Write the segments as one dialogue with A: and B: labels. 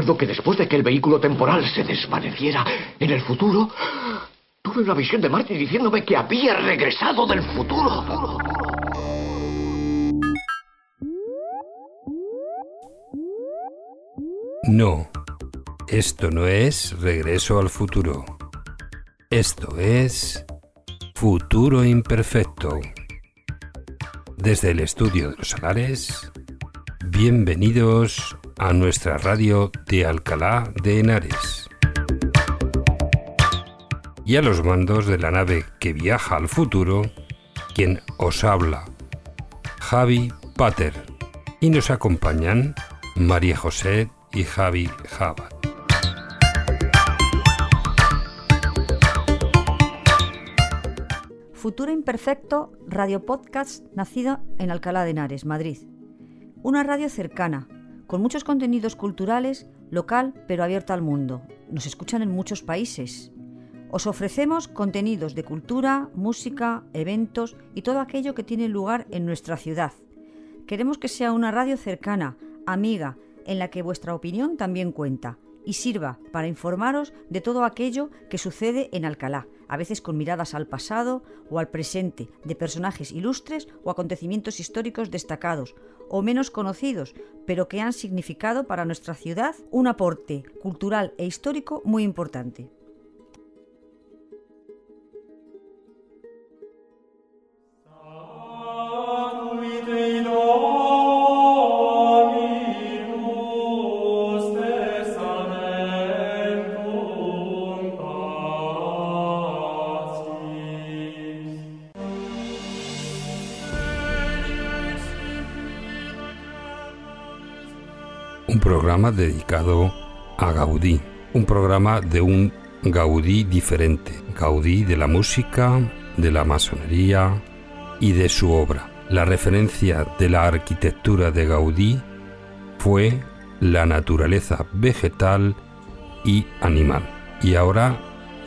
A: recuerdo que después de que el vehículo temporal se desvaneciera en el futuro, tuve una visión de Marty diciéndome que había regresado del futuro.
B: No, esto no es regreso al futuro. Esto es futuro imperfecto. Desde el estudio de los salares, bienvenidos a nuestra radio de Alcalá de Henares. Y a los mandos de la nave que viaja al futuro, quien os habla, Javi Pater. Y nos acompañan María José y Javi Jabat.
C: Futuro Imperfecto, radio podcast nacido en Alcalá de Henares, Madrid. Una radio cercana, con muchos contenidos culturales, local pero abierta al mundo. Nos escuchan en muchos países. Os ofrecemos contenidos de cultura, música, eventos y todo aquello que tiene lugar en nuestra ciudad. Queremos que sea una radio cercana, amiga, en la que vuestra opinión también cuenta y sirva para informaros de todo aquello que sucede en Alcalá, a veces con miradas al pasado o al presente, de personajes ilustres o acontecimientos históricos destacados o menos conocidos, pero que han significado para nuestra ciudad un aporte cultural e histórico muy importante.
B: Programa dedicado a Gaudí, un programa de un Gaudí diferente, Gaudí de la música, de la masonería y de su obra. La referencia de la arquitectura de Gaudí fue la naturaleza vegetal y animal. Y ahora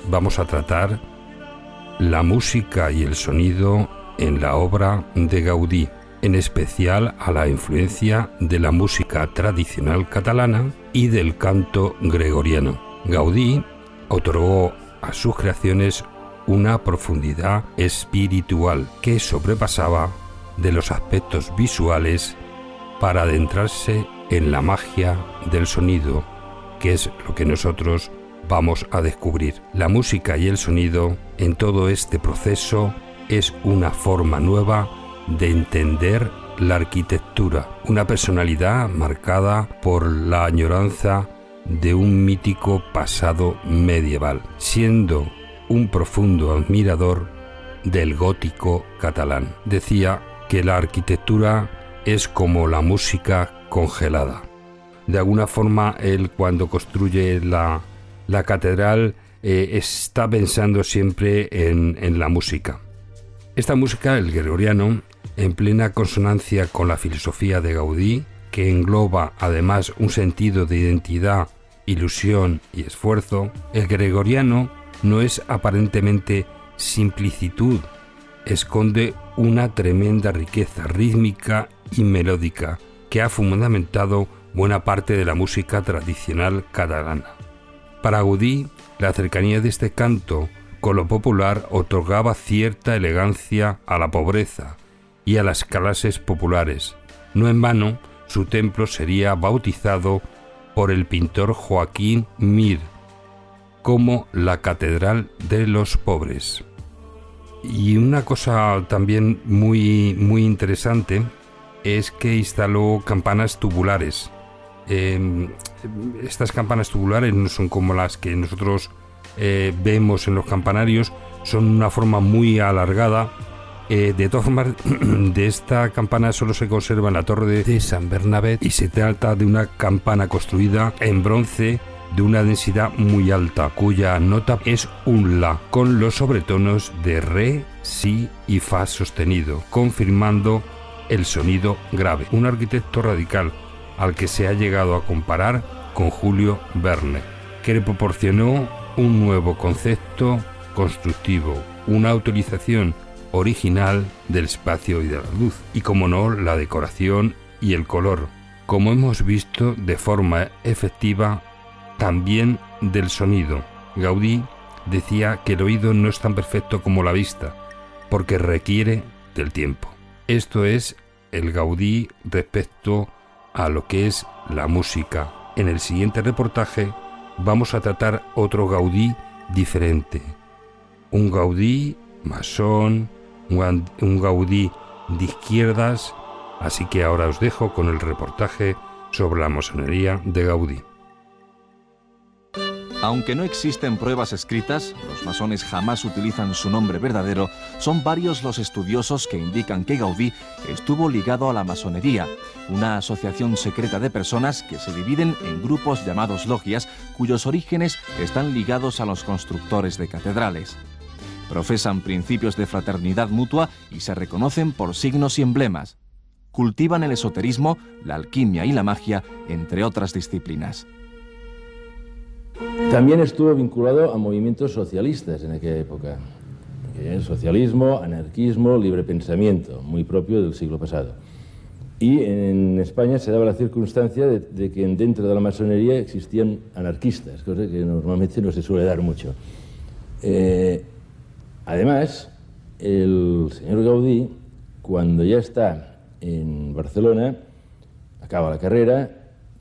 B: vamos a tratar la música y el sonido en la obra de Gaudí en especial a la influencia de la música tradicional catalana y del canto gregoriano. Gaudí otorgó a sus creaciones una profundidad espiritual que sobrepasaba de los aspectos visuales para adentrarse en la magia del sonido, que es lo que nosotros vamos a descubrir. La música y el sonido en todo este proceso es una forma nueva de entender la arquitectura, una personalidad marcada por la añoranza de un mítico pasado medieval, siendo un profundo admirador del gótico catalán. Decía que la arquitectura es como la música congelada. De alguna forma, él cuando construye la, catedral eh, está pensando siempre en, en la música. Esta música, el gregoriano, en plena consonancia con la filosofía de Gaudí, que engloba además un sentido de identidad, ilusión y esfuerzo, el gregoriano no es aparentemente simplicitud, esconde una tremenda riqueza rítmica y melódica que ha fundamentado buena parte de la música tradicional catalana. Para Gaudí, la cercanía de este canto con lo popular otorgaba cierta elegancia a la pobreza, y a las clases populares. No en vano, su templo sería bautizado por el pintor Joaquín Mir como la Catedral de los Pobres. Y una cosa también muy, muy interesante es que instaló campanas tubulares. Em, estas campanas tubulares no son como las que nosotros eh, vemos en los campanarios, son una forma muy alargada eh, de todas formas, de esta campana solo se conserva en la torre de San Bernabé y se trata de una campana construida en bronce de una densidad muy alta, cuya nota es un La, con los sobretonos de Re, Si y Fa sostenido, confirmando el sonido grave. Un arquitecto radical al que se ha llegado a comparar con Julio Verne, que le proporcionó un nuevo concepto constructivo, una autorización original del espacio y de la luz, y como no, la decoración y el color, como hemos visto de forma efectiva también del sonido. Gaudí decía que el oído no es tan perfecto como la vista, porque requiere del tiempo. Esto es el Gaudí respecto a lo que es la música. En el siguiente reportaje vamos a tratar otro Gaudí diferente. Un Gaudí masón, un Gaudí de izquierdas, así que ahora os dejo con el reportaje sobre la masonería de Gaudí.
D: Aunque no existen pruebas escritas, los masones jamás utilizan su nombre verdadero, son varios los estudiosos que indican que Gaudí estuvo ligado a la masonería, una asociación secreta de personas que se dividen en grupos llamados logias, cuyos orígenes están ligados a los constructores de catedrales. Profesan principios de fraternidad mutua y se reconocen por signos y emblemas. Cultivan el esoterismo, la alquimia y la magia, entre otras disciplinas.
E: También estuvo vinculado a movimientos socialistas en aquella época. El socialismo, anarquismo, libre pensamiento, muy propio del siglo pasado. Y en España se daba la circunstancia de, que dentro de la masonería existían anarquistas, cosa que normalmente no se suele dar mucho. Eh, además, el señor Gaudí, cuando ya está en Barcelona, acaba la carrera,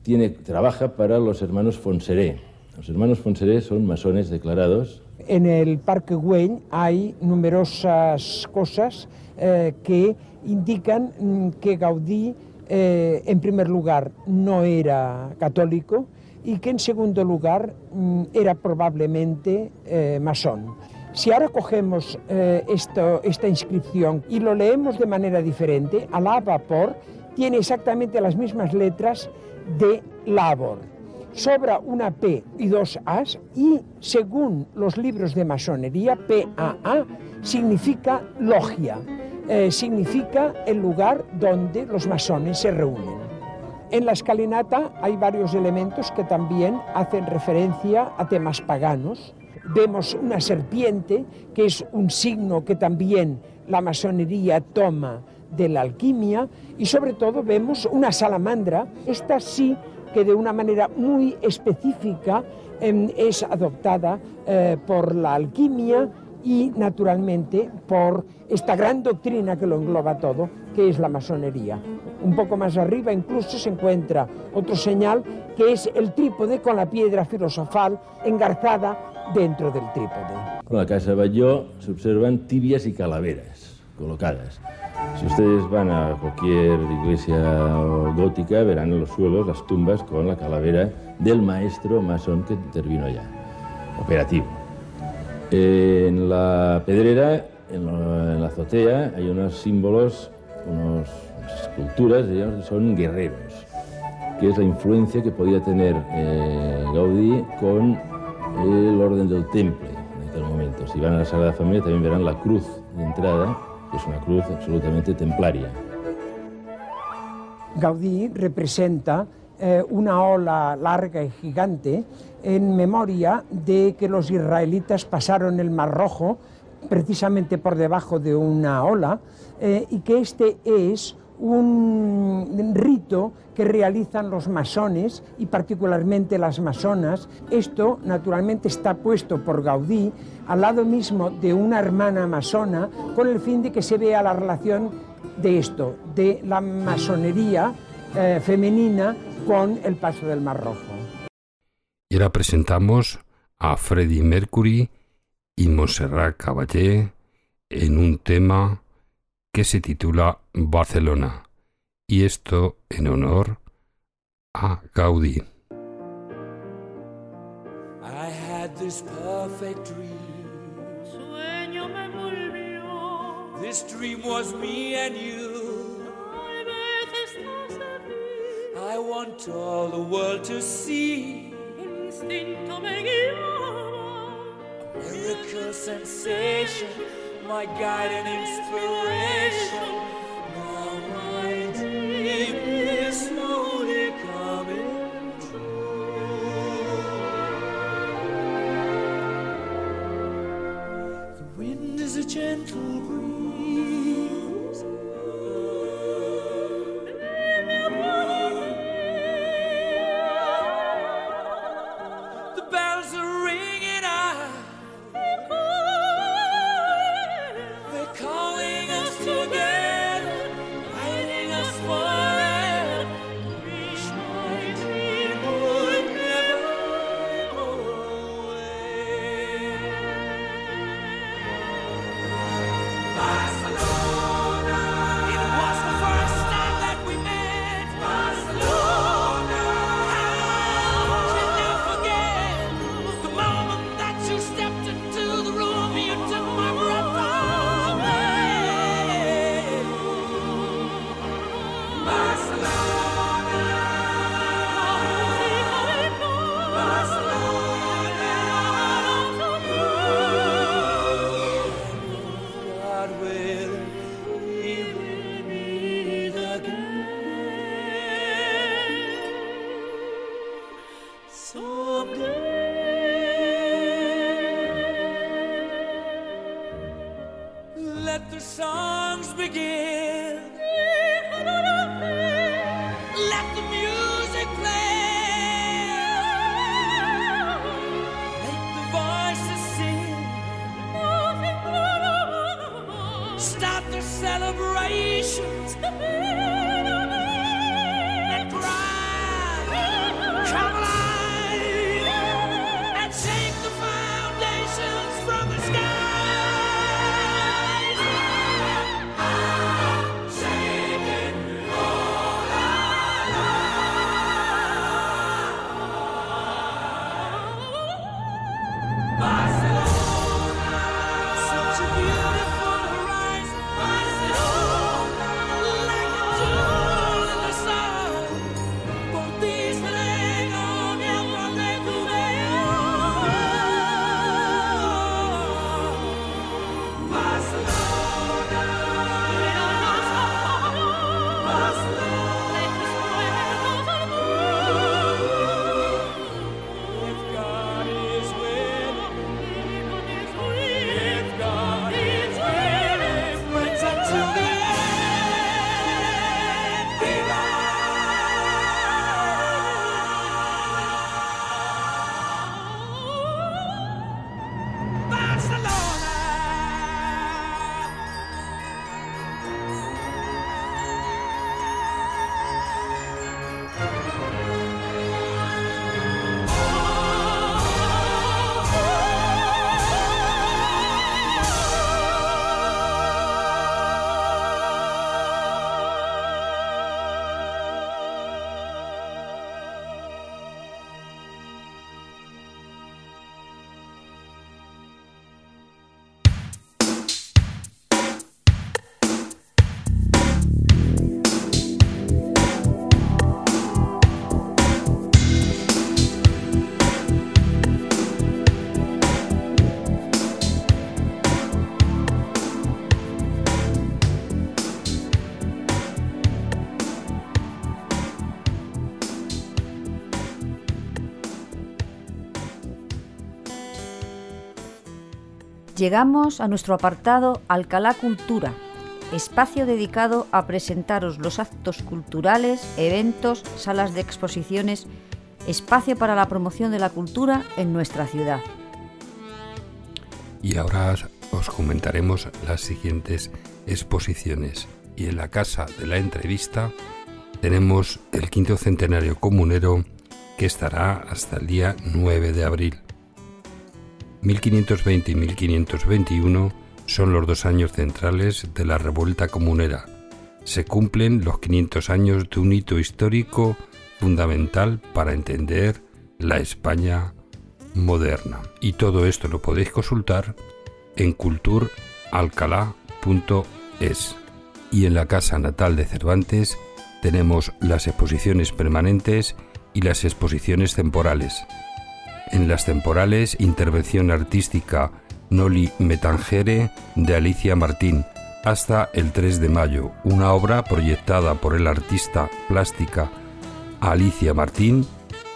E: tiene, trabaja para los hermanos Fonseré, los hermanos Fonseré son masones declarados.
F: En el Parque Güell hay numerosas cosas eh, que indican mm, que Gaudí, eh, en primer lugar, no era católico y que en segundo lugar mm, era probablemente eh, masón. Si ahora cogemos esto, esta inscripción y lo leemos de manera diferente, a vapor tiene exactamente las mismas letras de labor sobra una P y dos As y según los libros de masonería, PAA significa logia, eh, significa el lugar donde los masones se reúnen. En la escalinata hay varios elementos que también hacen referencia a temas paganos. Vemos una serpiente, que es un signo que también la masonería toma de la alquimia, y sobre todo vemos una salamandra, esta sí que de una manera muy específica em, es adoptada eh, por la alquimia y naturalmente por esta gran doctrina que lo engloba todo, que es la masonería. Un poco más arriba incluso se encuentra otro señal que es el trípode con la piedra filosofal engarzada dentro del trípode.
E: Con la casa Batlló se observan tibias y calaveras colocadas. Si ustedes van a cualquier iglesia gótica, verán en los suelos las tumbas con la calavera del maestro masón que intervino allá, operativo. En la pedrera, en la azotea, hay unos símbolos, unas esculturas, digamos, son guerreros, que es la influencia que podía tener eh, Gaudí con el orden del temple en aquel momento. Si van a la Sagrada Familia también verán la cruz de entrada es una cruz absolutamente templaria.
F: Gaudí representa eh, una ola larga y gigante en memoria de que los israelitas pasaron el Mar Rojo precisamente por debajo de una ola eh, y que este es un rito que realizan los masones y particularmente las masonas. Esto naturalmente está puesto por Gaudí al lado mismo de una hermana masona con el fin de que se vea la relación de esto, de la masonería eh, femenina con el paso del Mar Rojo.
B: Y ahora presentamos a Freddie Mercury y Montserrat Caballé en un tema que se titula Barcelona, y esto en honor a Gaudí. I had this perfect dream. Sueño me volvió. This dream was me and you. I want all the world to see. El instinto me guiaba. A miracle sensation. my guide and inspiration. Now my dream is
C: Llegamos a nuestro apartado Alcalá Cultura, espacio dedicado a presentaros los actos culturales, eventos, salas de exposiciones, espacio para la promoción de la cultura en nuestra ciudad.
B: Y ahora os comentaremos las siguientes exposiciones. Y en la casa de la entrevista tenemos el quinto centenario comunero que estará hasta el día 9 de abril. 1520 y 1521 son los dos años centrales de la revuelta comunera. Se cumplen los 500 años de un hito histórico fundamental para entender la España moderna. Y todo esto lo podéis consultar en culturalcalá.es. Y en la casa natal de Cervantes tenemos las exposiciones permanentes y las exposiciones temporales. En las temporales, intervención artística Noli Metangere de Alicia Martín, hasta el 3 de mayo, una obra proyectada por el artista plástica Alicia Martín.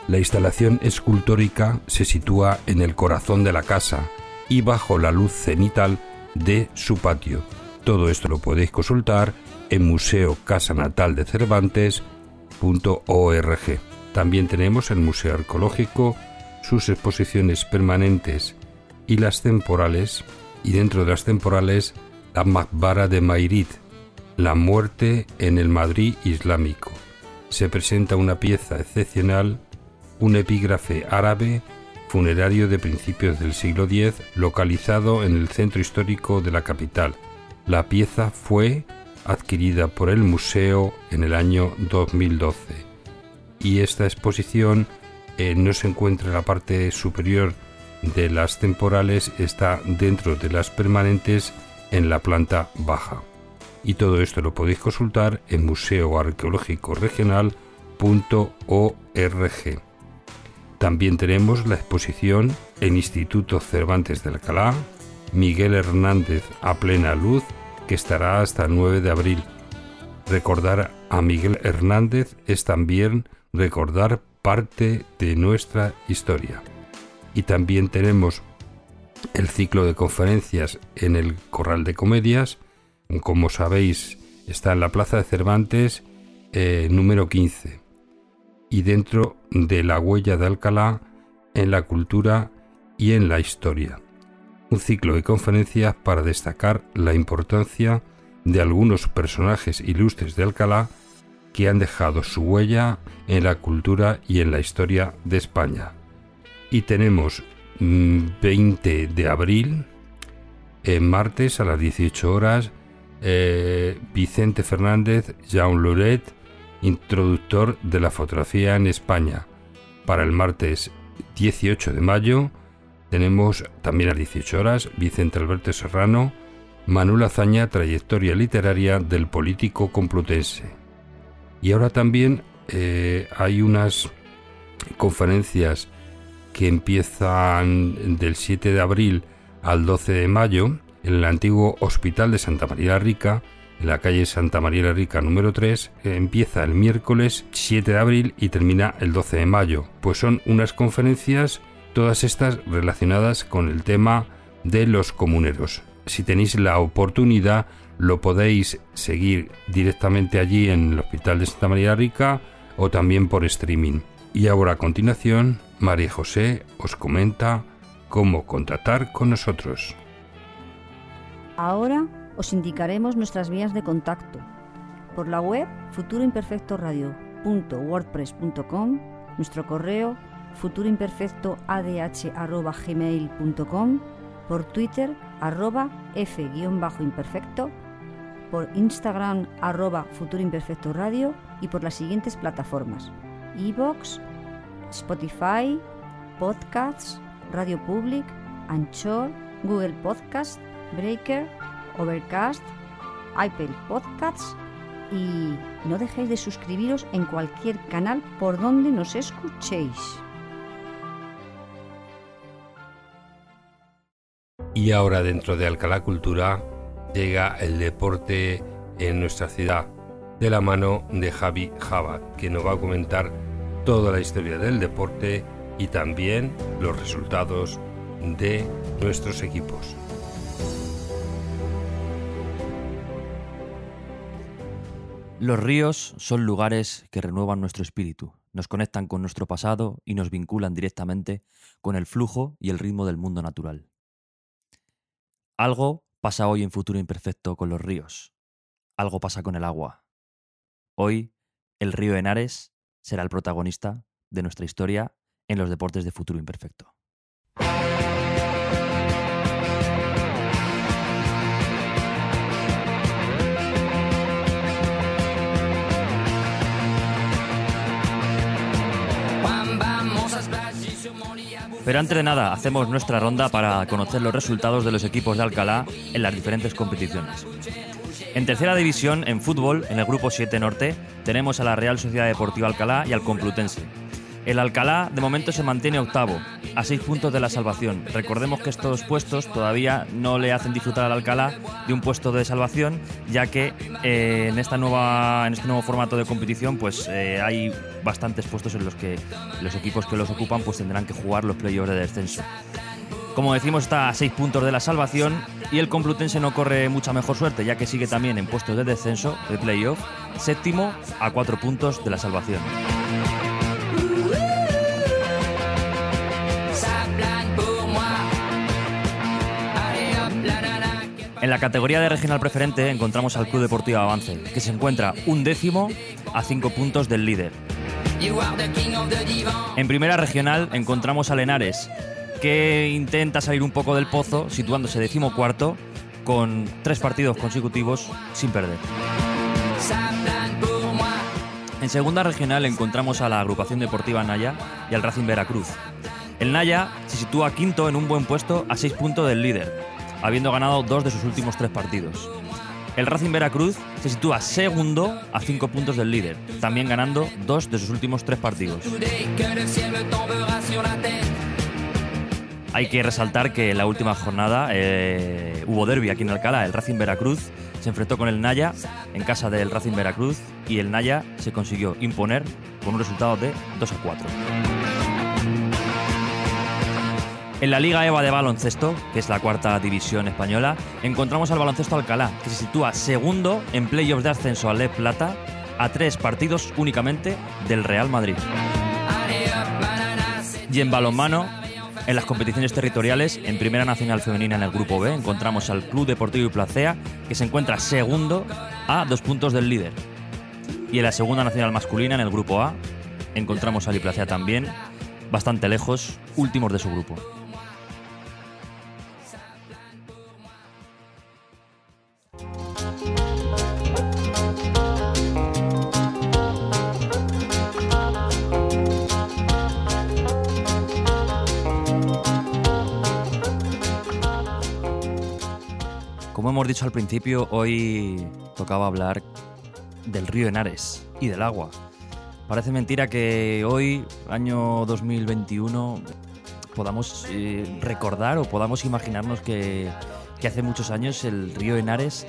B: La instalación escultórica se sitúa en el corazón de la casa y bajo la luz cenital de su patio. Todo esto lo podéis consultar en Museo Casa Natal de Cervantes.org. También tenemos el Museo Arqueológico, sus exposiciones permanentes y las temporales, y dentro de las temporales, la Makbara de Mairit, la muerte en el Madrid islámico. Se presenta una pieza excepcional, un epígrafe árabe funerario de principios del siglo X, localizado en el centro histórico de la capital. La pieza fue adquirida por el museo en el año 2012 y esta exposición eh, no se encuentra en la parte superior de las temporales, está dentro de las permanentes en la planta baja. Y todo esto lo podéis consultar en museoarqueológicoregional.org. También tenemos la exposición en Instituto Cervantes de Alcalá, Miguel Hernández a plena luz, que estará hasta el 9 de abril. Recordar a Miguel Hernández es también recordar parte de nuestra historia. Y también tenemos el ciclo de conferencias en el Corral de Comedias como sabéis, está en la Plaza de Cervantes eh, número 15 y dentro de la huella de Alcalá en la cultura y en la historia. Un ciclo de conferencias para destacar la importancia de algunos personajes ilustres de Alcalá que han dejado su huella en la cultura y en la historia de España. Y tenemos 20 mm, de abril, en martes a las 18 horas, eh, Vicente Fernández, Jean Loret, introductor de la fotografía en España. Para el martes 18 de mayo tenemos también a las 18 horas Vicente Alberto Serrano, Manuel Azaña, trayectoria literaria del político complutense. Y ahora también eh, hay unas conferencias que empiezan del 7 de abril al 12 de mayo en el antiguo Hospital de Santa María la Rica, en la calle Santa María la Rica número 3, empieza el miércoles 7 de abril y termina el 12 de mayo. Pues son unas conferencias, todas estas relacionadas con el tema de los comuneros. Si tenéis la oportunidad, lo podéis seguir directamente allí en el Hospital de Santa María Rica o también por streaming. Y ahora a continuación, María José os comenta cómo contactar con nosotros.
C: Ahora os indicaremos nuestras vías de contacto. Por la web futuroimperfectoradio.wordpress.com, nuestro correo futuroimperfectoadh.gmail.com, por Twitter arroba f-imperfecto, por Instagram arroba futuroimperfectoradio y por las siguientes plataformas: iVoox, Spotify, Podcasts, Radio Public, Anchor, Google Podcast, Breaker, Overcast, Apple Podcasts y no dejéis de suscribiros en cualquier canal por donde nos escuchéis.
B: Y ahora dentro de Alcalá Cultura llega el deporte en nuestra ciudad de la mano de Javi Jabat, que nos va a comentar toda la historia del deporte y también los resultados de nuestros equipos.
G: Los ríos son lugares que renuevan nuestro espíritu, nos conectan con nuestro pasado y nos vinculan directamente con el flujo y el ritmo del mundo natural. Algo pasa hoy en Futuro Imperfecto con los ríos. Algo pasa con el agua. Hoy, el río Henares será el protagonista de nuestra historia en los deportes de futuro imperfecto. Pero antes de nada, hacemos nuestra ronda para conocer los resultados de los equipos de Alcalá en las diferentes competiciones. En tercera división, en fútbol, en el grupo 7 Norte, tenemos a la Real Sociedad Deportiva Alcalá y al Complutense. El Alcalá de momento se mantiene octavo, a seis puntos de la salvación. Recordemos que estos puestos todavía no le hacen disfrutar al Alcalá de un puesto de salvación, ya que eh, en, esta nueva, en este nuevo formato de competición pues, eh, hay bastantes puestos en los que los equipos que los ocupan pues, tendrán que jugar los playoffs de descenso. Como decimos, está a seis puntos de la salvación y el Complutense no corre mucha mejor suerte, ya que sigue también en puestos de descenso de playoff, séptimo a cuatro puntos de la salvación. En la categoría de regional preferente encontramos al Club Deportivo Avance, que se encuentra un décimo a cinco puntos del líder. En primera regional encontramos a Lenares, que intenta salir un poco del pozo, situándose decimocuarto, con tres partidos consecutivos sin perder. En segunda regional encontramos a la agrupación deportiva Naya y al Racing Veracruz. El Naya se sitúa quinto en un buen puesto a seis puntos del líder, habiendo ganado dos de sus últimos tres partidos. El Racing Veracruz se sitúa segundo a cinco puntos del líder, también ganando dos de sus últimos tres partidos. Hay que resaltar que en la última jornada eh, hubo derby aquí en Alcalá. El Racing Veracruz se enfrentó con el Naya en casa del Racing Veracruz y el Naya se consiguió imponer con un resultado de 2 a 4. En la Liga EVA de baloncesto, que es la cuarta división española, encontramos al baloncesto Alcalá, que se sitúa segundo en playoffs de ascenso al Le Plata, a tres partidos únicamente del Real Madrid. Y en balonmano, en las competiciones territoriales, en Primera Nacional Femenina en el Grupo B, encontramos al Club Deportivo Placea, que se encuentra segundo a dos puntos del líder. Y en la Segunda Nacional Masculina, en el Grupo A, encontramos al Iplacea también, bastante lejos, últimos de su grupo. Como hemos dicho al principio, hoy tocaba hablar del río Henares y del agua. Parece mentira que hoy, año 2021, podamos eh, recordar o podamos imaginarnos que, hace muchos años el río Henares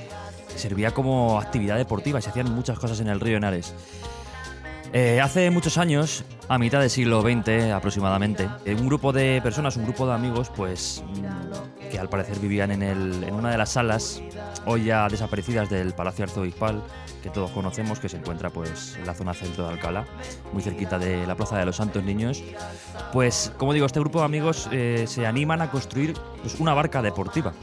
G: servía como actividad deportiva, se hacían muchas cosas en el río Henares. Eh, hace muchos años, a mitad del siglo XX aproximadamente, eh, un grupo de personas, un grupo de amigos, pues que al parecer vivían en, el- en una de las salas, hoy ya desaparecidas del Palacio Arzobispal, que todos conocemos, que se encuentra pues en la zona centro de Alcalá, muy cerquita de la Plaza de los Santos Niños. Pues, como digo, este grupo de amigos eh, se animan a construir pues, una barca deportiva.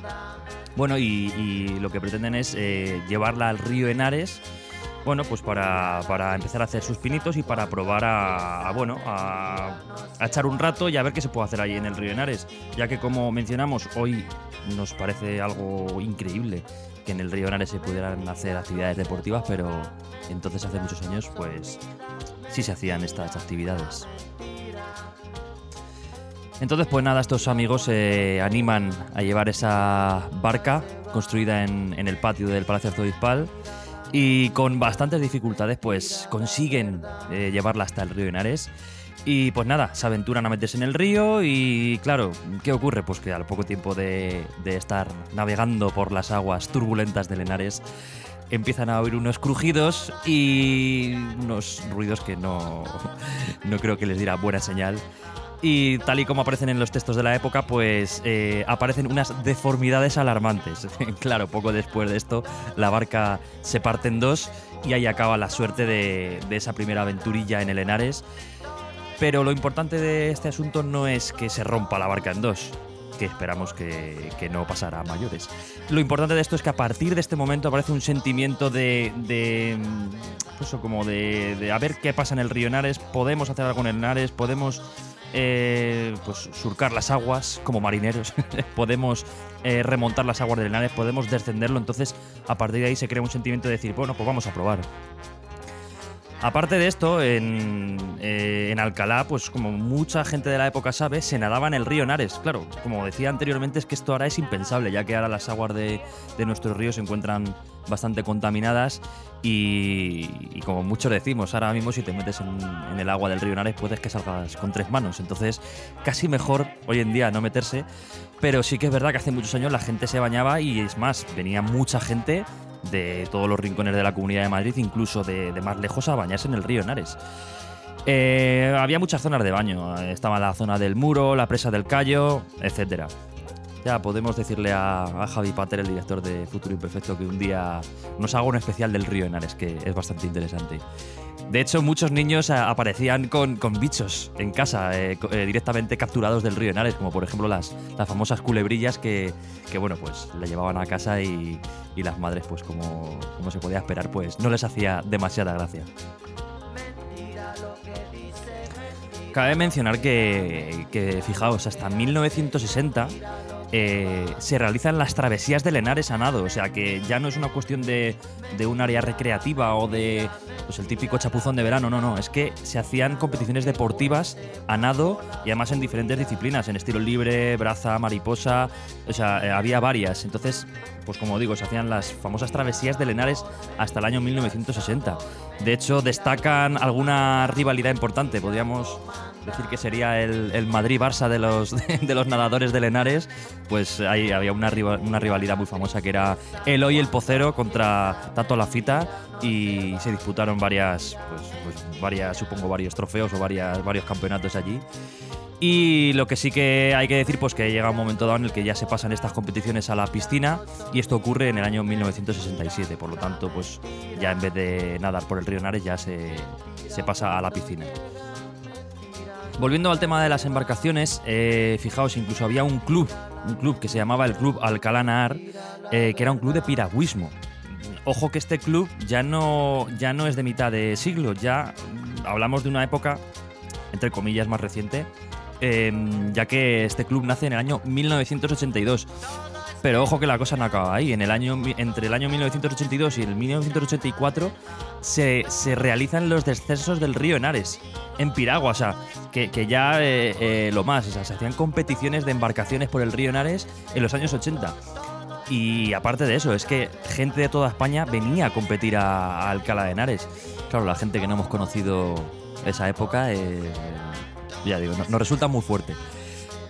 G: Bueno, y, lo que pretenden es eh, llevarla al río Henares bueno, pues para, para empezar a hacer sus pinitos y para probar a, bueno, a, echar un rato y a ver qué se puede hacer ahí en el río Henares, ya que como mencionamos, hoy nos parece algo increíble que en el río Henares se pudieran hacer actividades deportivas, pero entonces hace muchos años pues sí se hacían estas actividades. Entonces, pues nada, estos amigos se animan a llevar esa barca construida en, en el patio del Palacio Arzobispal y con bastantes dificultades pues consiguen eh, llevarla hasta el río Henares. Y pues nada, se aventuran a meterse en el río y claro, ¿qué ocurre? Pues que al poco tiempo de, estar navegando por las aguas turbulentas del Henares, empiezan a oír unos crujidos y unos ruidos que no, no creo que les diera buena señal. Y tal y como aparecen en los textos de la época, pues eh, aparecen unas deformidades alarmantes. claro, poco después de esto, la barca se parte en dos y ahí acaba la suerte de, esa primera aventurilla en el Henares. Pero lo importante de este asunto no es que se rompa la barca en dos, que esperamos que, no pasará a mayores. Lo importante de esto es que a partir de este momento aparece un sentimiento de. de pues como de, de a ver qué pasa en el río Henares, podemos hacer algo en el Henares, podemos eh, pues surcar las aguas como marineros, podemos eh, remontar las aguas del Henares, podemos descenderlo, entonces a partir de ahí se crea un sentimiento de decir, bueno, pues vamos a probar. Aparte de esto, en, eh, en Alcalá, pues como mucha gente de la época sabe, se nadaba en el río Henares. Claro, como decía anteriormente, es que esto ahora es impensable, ya que ahora las aguas de, de nuestros ríos se encuentran bastante contaminadas y, y como muchos decimos, ahora mismo si te metes en, el agua del río Henares puedes que salgas con tres manos. Entonces, casi mejor hoy en día no meterse, pero sí que es verdad que hace muchos años la gente se bañaba y es más, venía mucha gente de todos los rincones de la Comunidad de Madrid, incluso de, más lejos, a bañarse en el río Henares. Eh, había muchas zonas de baño. Estaba la zona del muro, la presa del Cayo, etcétera. Ya podemos decirle a, a Javi Pater, el director de Futuro Imperfecto, que un día nos haga un especial del río Henares, que es bastante interesante. De hecho, muchos niños aparecían con, con bichos en casa, eh, eh, directamente capturados del río Henares, como por ejemplo las, las famosas culebrillas que, que, bueno, pues le llevaban a casa y, y las madres, pues como, como se podía esperar, pues no les hacía demasiada gracia. Cabe mencionar que, que, fijaos, hasta 1960 eh, se realizan las travesías del Henares a nado. O sea que ya no es una cuestión de, de un área recreativa o de pues, el típico chapuzón de verano. No, no. Es que se hacían competiciones deportivas a nado y además en diferentes disciplinas, en estilo libre, braza, mariposa. O sea, eh, había varias. Entonces, pues como digo, se hacían las famosas travesías del Henares hasta el año 1960. De hecho, destacan alguna rivalidad importante. Podríamos decir que sería el, el Madrid-Barça de los, de los nadadores del Henares, pues ahí había una, una rivalidad muy famosa que era Eloy el Pocero contra Tato Lafita y se disputaron varias, pues, pues varias, supongo, varios trofeos o varias, varios campeonatos allí. Y lo que sí que hay que decir, pues que llega un momento dado en el que ya se pasan estas competiciones a la piscina y esto ocurre en el año 1967. Por lo tanto, pues ya en vez de nadar por el río Nares ya se, se pasa a la piscina. Volviendo al tema de las embarcaciones, eh, fijaos, incluso había un club, un club que se llamaba el Club Alcalá Nahar, eh, que era un club de piragüismo. Ojo que este club ya no, ya no es de mitad de siglo, ya hablamos de una época, entre comillas, más reciente, eh, ya que este club nace en el año 1982. Pero ojo que la cosa no acaba ahí. En el año, entre el año 1982 y el 1984 se, se realizan los descensos del río Henares en Piragua. O sea, que, que ya eh, eh, lo más. O sea, se hacían competiciones de embarcaciones por el río Henares en los años 80. Y aparte de eso, es que gente de toda España venía a competir a, a Alcalá de Henares. Claro, la gente que no hemos conocido esa época, eh, ya digo, no- nos resulta muy fuerte.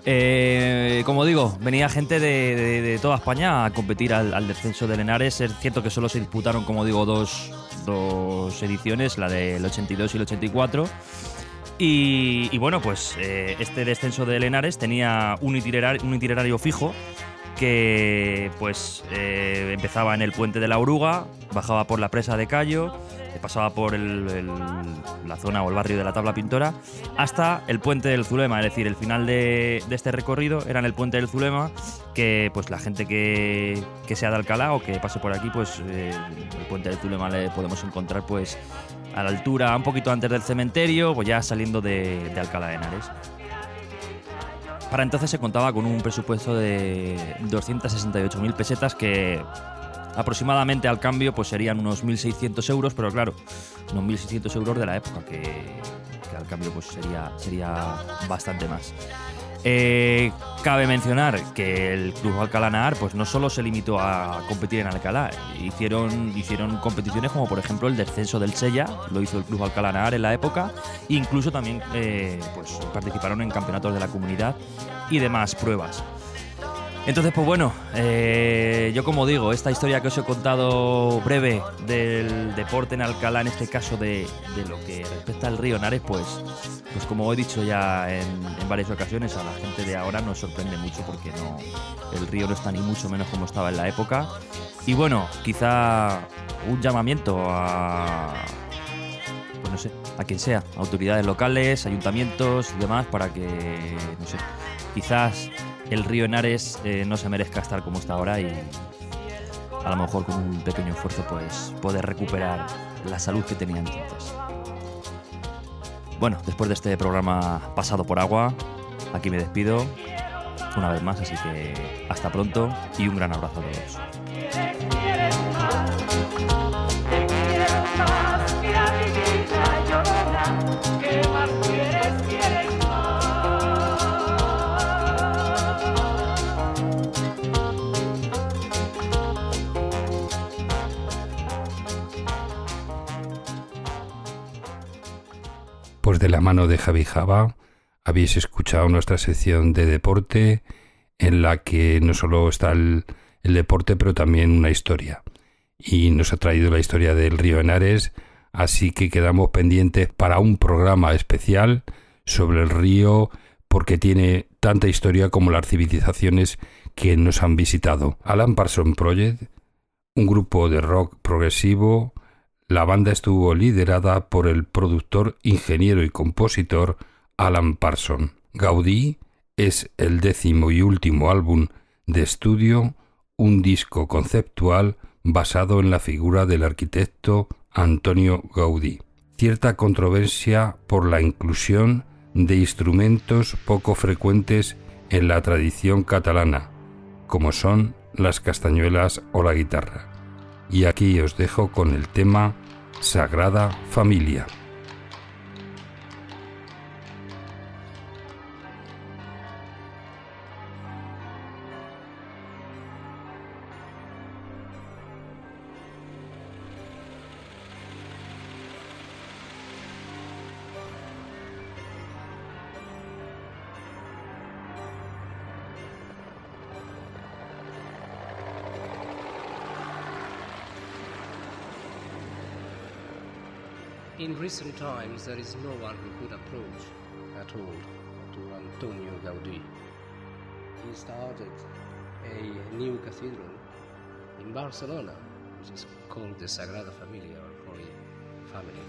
G: Eh, como digo, venía gente de, de- de toda España a competir al, descenso del Henares. Es cierto que solo se disputaron, como digo, dos, dos ediciones, la del 82 y el 84. Y, y bueno, pues eh, este descenso del Henares tenía un itinerario, un itinerario fijo que pues eh, empezaba en el puente de la Oruga, bajaba por la presa de Cayo, eh, pasaba por el- la zona o el barrio de la Tabla Pintora, hasta el puente del Zulema, es decir, el final de, de este recorrido era en el puente del Zulema, que pues la gente que, que sea de Alcalá o que pase por aquí, pues eh, el puente del Zulema le podemos encontrar pues a la altura, un poquito antes del cementerio, pues ya saliendo de, de Alcalá de Henares. Para entonces se contaba con un presupuesto de 268.000 pesetas que aproximadamente al cambio pues serían unos 1.600 euros, pero claro, unos 1.600 euros de la época que, que al cambio pues sería, sería bastante más. Eh, cabe mencionar que el Club Alcalá Nahar pues no solo se limitó a competir en Alcalá, hicieron, hicieron competiciones como por ejemplo el descenso del Sella, lo hizo el Club Alcalá Nahar en la época, incluso también eh, pues, participaron en campeonatos de la comunidad y demás pruebas. Entonces, pues bueno, eh, yo como digo, esta historia que os he contado breve del deporte en Alcalá, en este caso de, lo que respecta al río Nares, pues, pues como he dicho ya en, en varias ocasiones, a la gente de ahora nos sorprende mucho porque no, el río no está ni mucho menos como estaba en la época. Y bueno, quizá un llamamiento a, pues no sé, a quien sea, autoridades locales, ayuntamientos y demás, para que, no sé, quizás el río Henares eh, no se merezca estar como está ahora y a lo mejor con un pequeño esfuerzo pues poder recuperar la salud que tenía entonces. Bueno, después de este programa pasado por agua, aquí me despido una vez más, así que hasta pronto y un gran abrazo a todos.
B: Pues de la mano de Javi Java habéis escuchado nuestra sección de deporte en la que no solo está el, el deporte pero también una historia. Y nos ha traído la historia del río Henares, así que quedamos pendientes para un programa especial sobre el río porque tiene tanta historia como las civilizaciones que nos han visitado. Alan Parson Project, un grupo de rock progresivo, la banda estuvo liderada por el productor, ingeniero y compositor Alan Parson. Gaudí es el décimo y último álbum de estudio, un disco conceptual basado en la figura del arquitecto Antonio Gaudí. Cierta controversia por la inclusión de instrumentos poco frecuentes en la tradición catalana, como son las castañuelas o la guitarra. Y aquí os dejo con el tema Sagrada Familia.
H: Recent times, there is no one who could approach at all to Antonio Gaudí. He started a new cathedral in Barcelona, which is called the Sagrada Familia or Holy Family.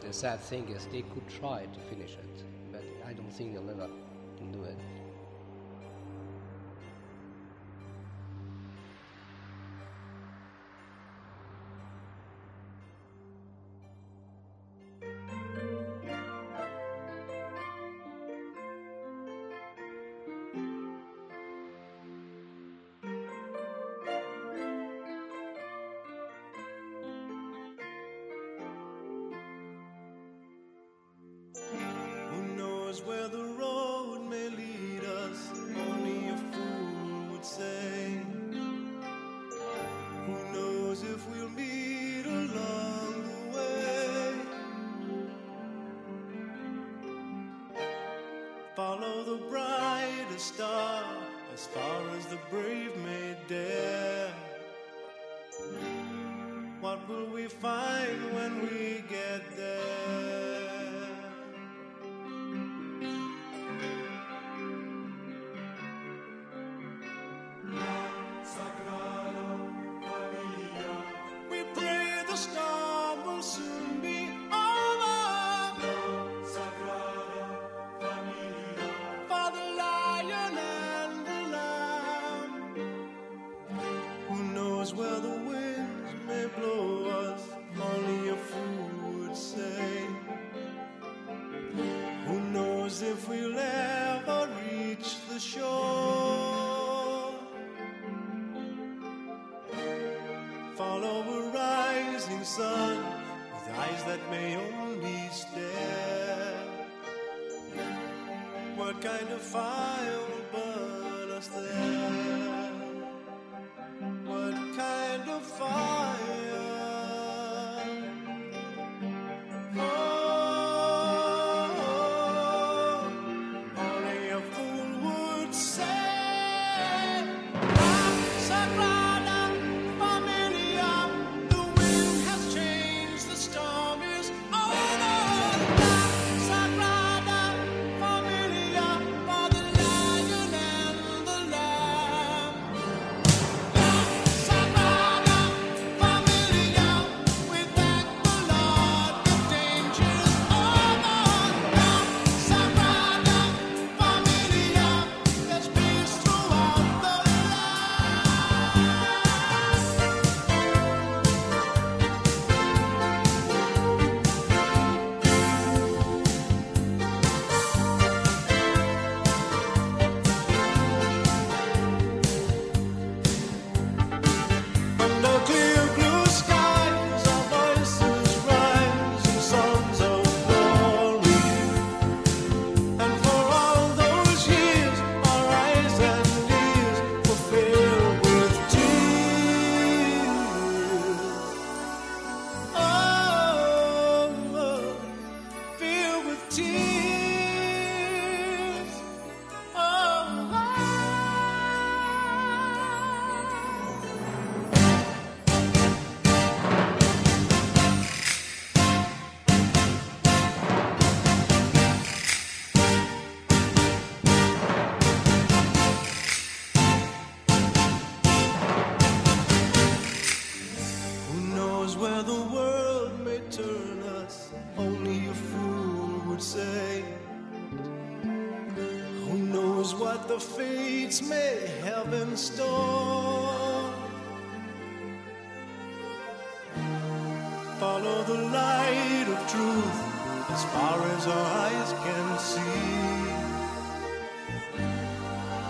H: The sad thing is they could try to finish it, but I don't think they'll ever do it.
I: Knows where the winds may blow us? Only a fool would say. Who knows if we'll ever reach the shore? Follow a rising sun with eyes that may only stare. What kind of fire will burn Follow the light of truth as far as our eyes can see.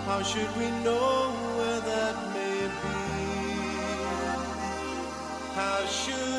I: How should we know where that may be? How should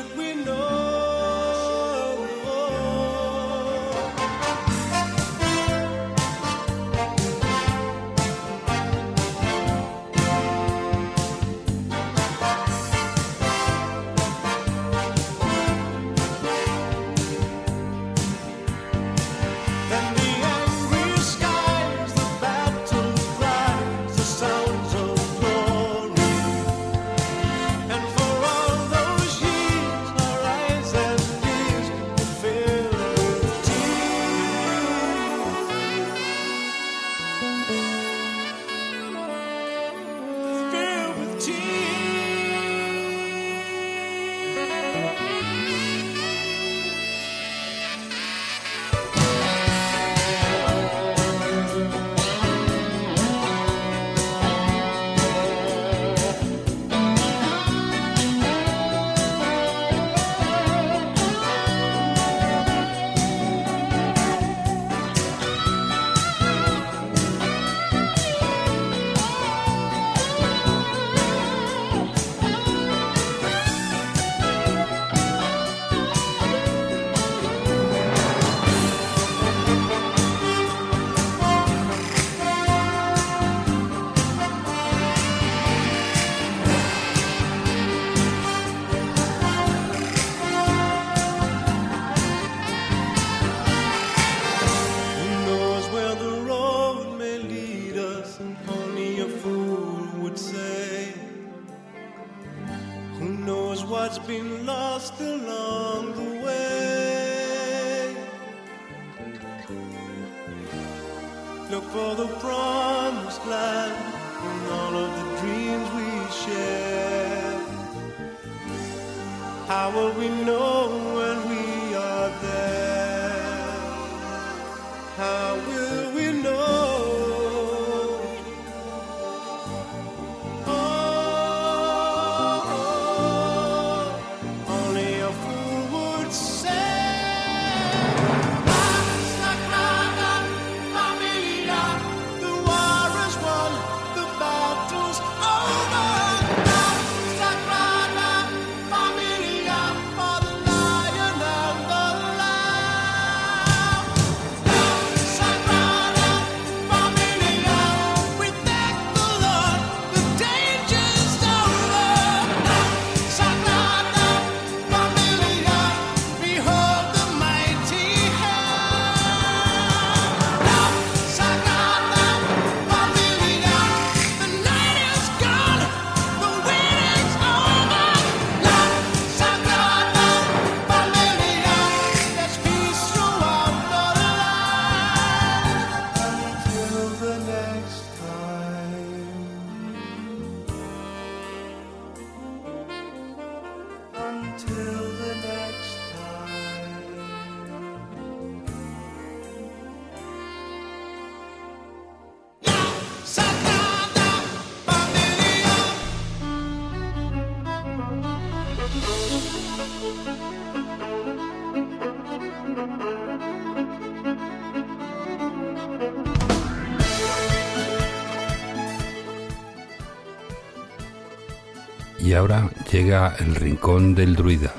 B: el rincón del druida,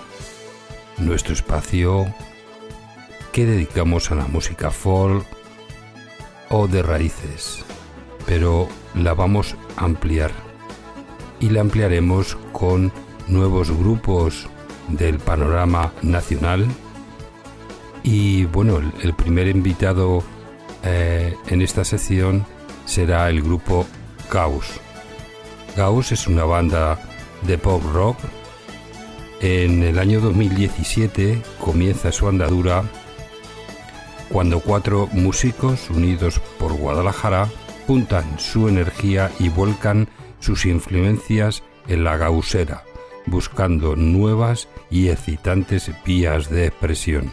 B: nuestro espacio que dedicamos a la música folk o de raíces, pero la vamos a ampliar y la ampliaremos con nuevos grupos del panorama nacional. Y bueno, el, el primer invitado eh, en esta sección será el grupo Gauss. Gauss es una banda de pop rock. En el año 2017 comienza su andadura cuando cuatro músicos unidos por Guadalajara juntan su energía y vuelcan sus influencias en la gausera, buscando nuevas y excitantes vías de expresión.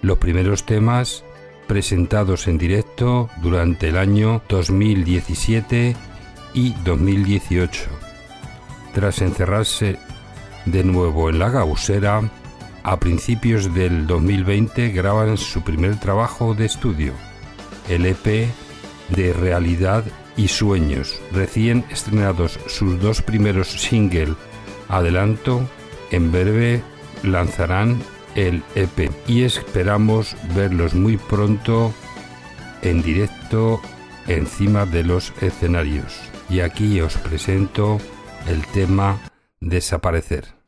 B: Los primeros temas presentados en directo durante el año 2017 y 2018. Tras encerrarse de nuevo en la gausera, a principios del 2020 graban su primer trabajo de estudio, el EP de Realidad y Sueños, recién estrenados sus dos primeros singles, Adelanto, en breve lanzarán el EP y esperamos verlos muy pronto en directo encima de los escenarios. Y aquí os presento el tema Desaparecer.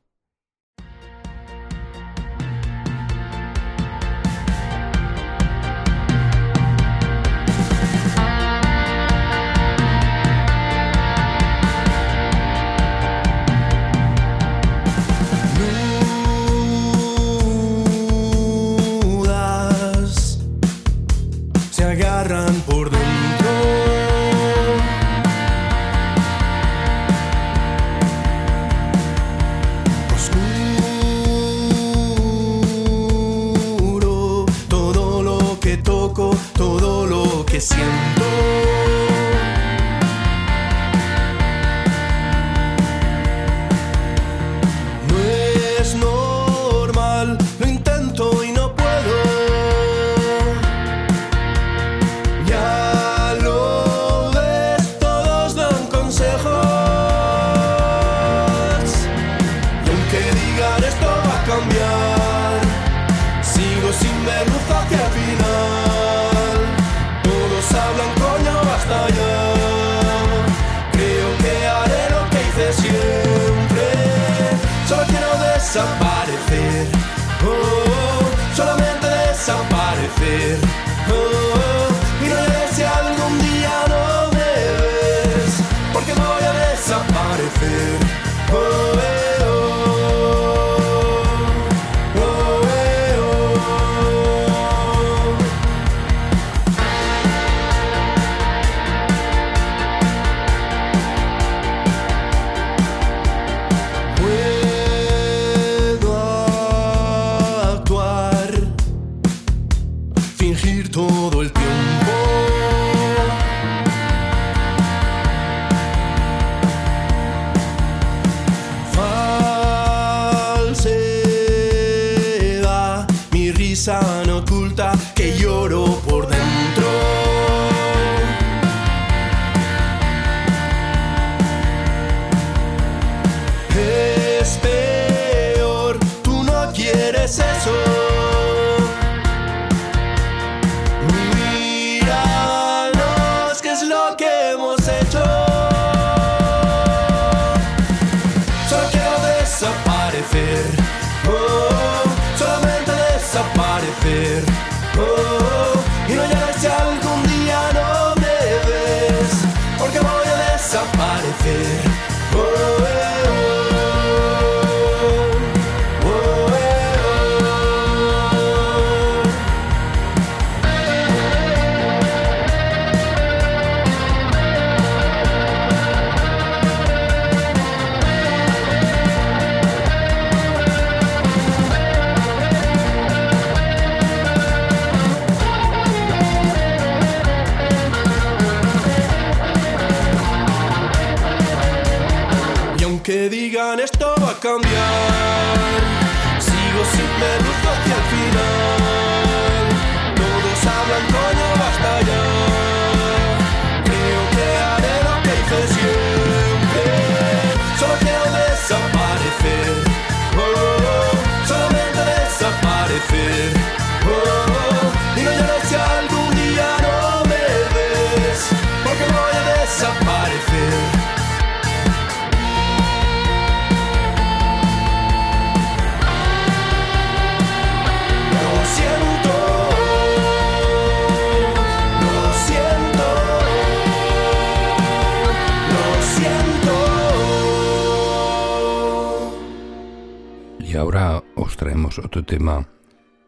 B: otro tema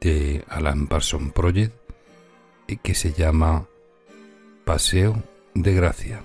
B: de Alan Parson Project eh, que se llama Paseo de Gracia.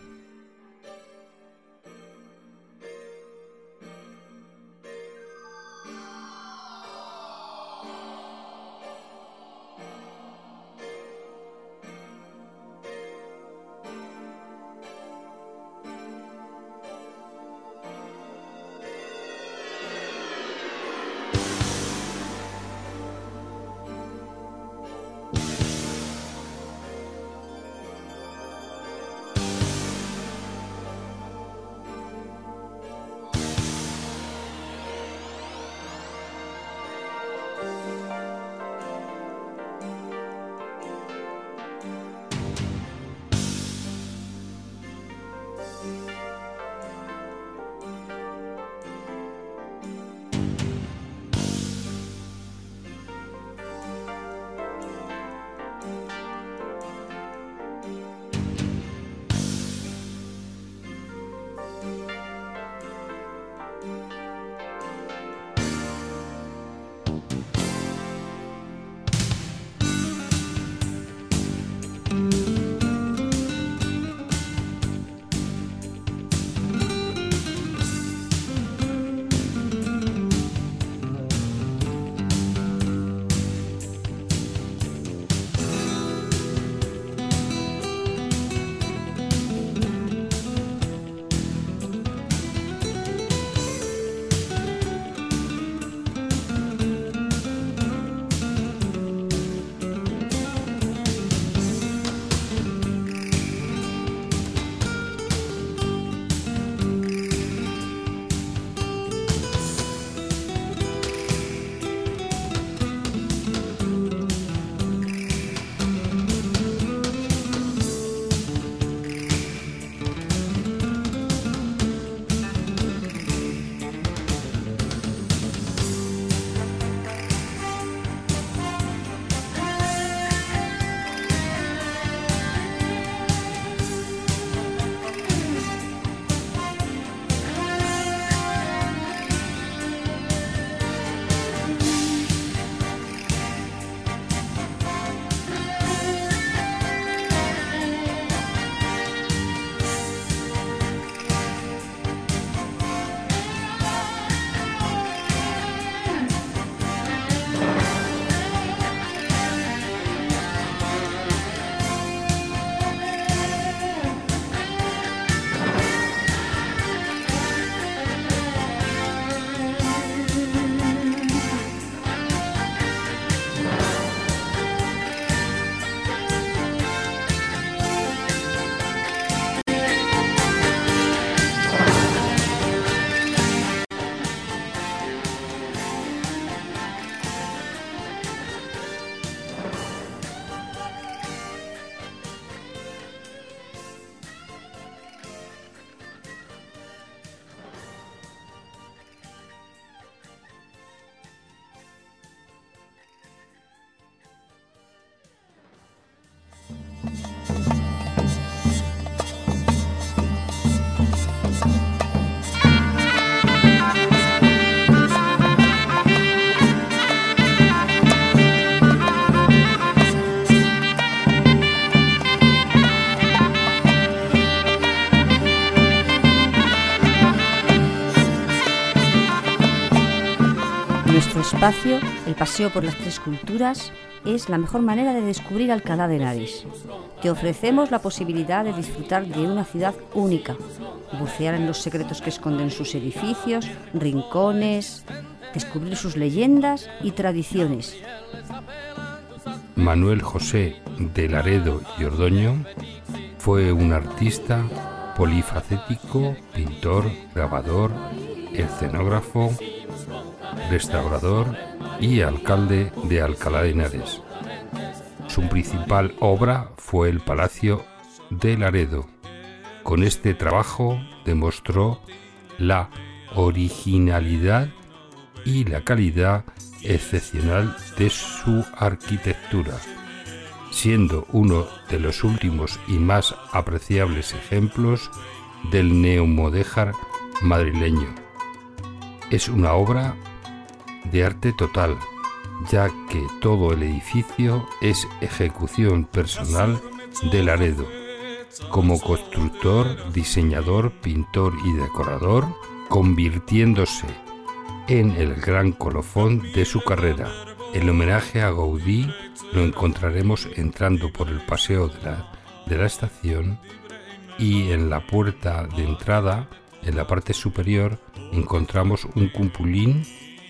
C: espacio, el paseo por las tres culturas, es la mejor manera de descubrir Alcalá de Henares. Te ofrecemos la posibilidad de disfrutar de una ciudad única, bucear en los secretos que esconden sus edificios, rincones, descubrir sus leyendas y tradiciones.
B: Manuel José de Laredo y Ordoño fue un artista polifacético, pintor, grabador, escenógrafo, restaurador y alcalde de Alcalá de Henares. Su principal obra fue el Palacio de Laredo. Con este trabajo demostró la originalidad y la calidad excepcional de su arquitectura, siendo uno de los últimos y más apreciables ejemplos del neomodéjar madrileño. Es una obra de arte total, ya que todo el edificio es ejecución personal de Laredo, como constructor, diseñador, pintor y decorador, convirtiéndose en el gran colofón de su carrera. El homenaje a Gaudí lo encontraremos entrando por el paseo de la, de la estación y en la puerta de entrada, en la parte superior, encontramos un cumpulín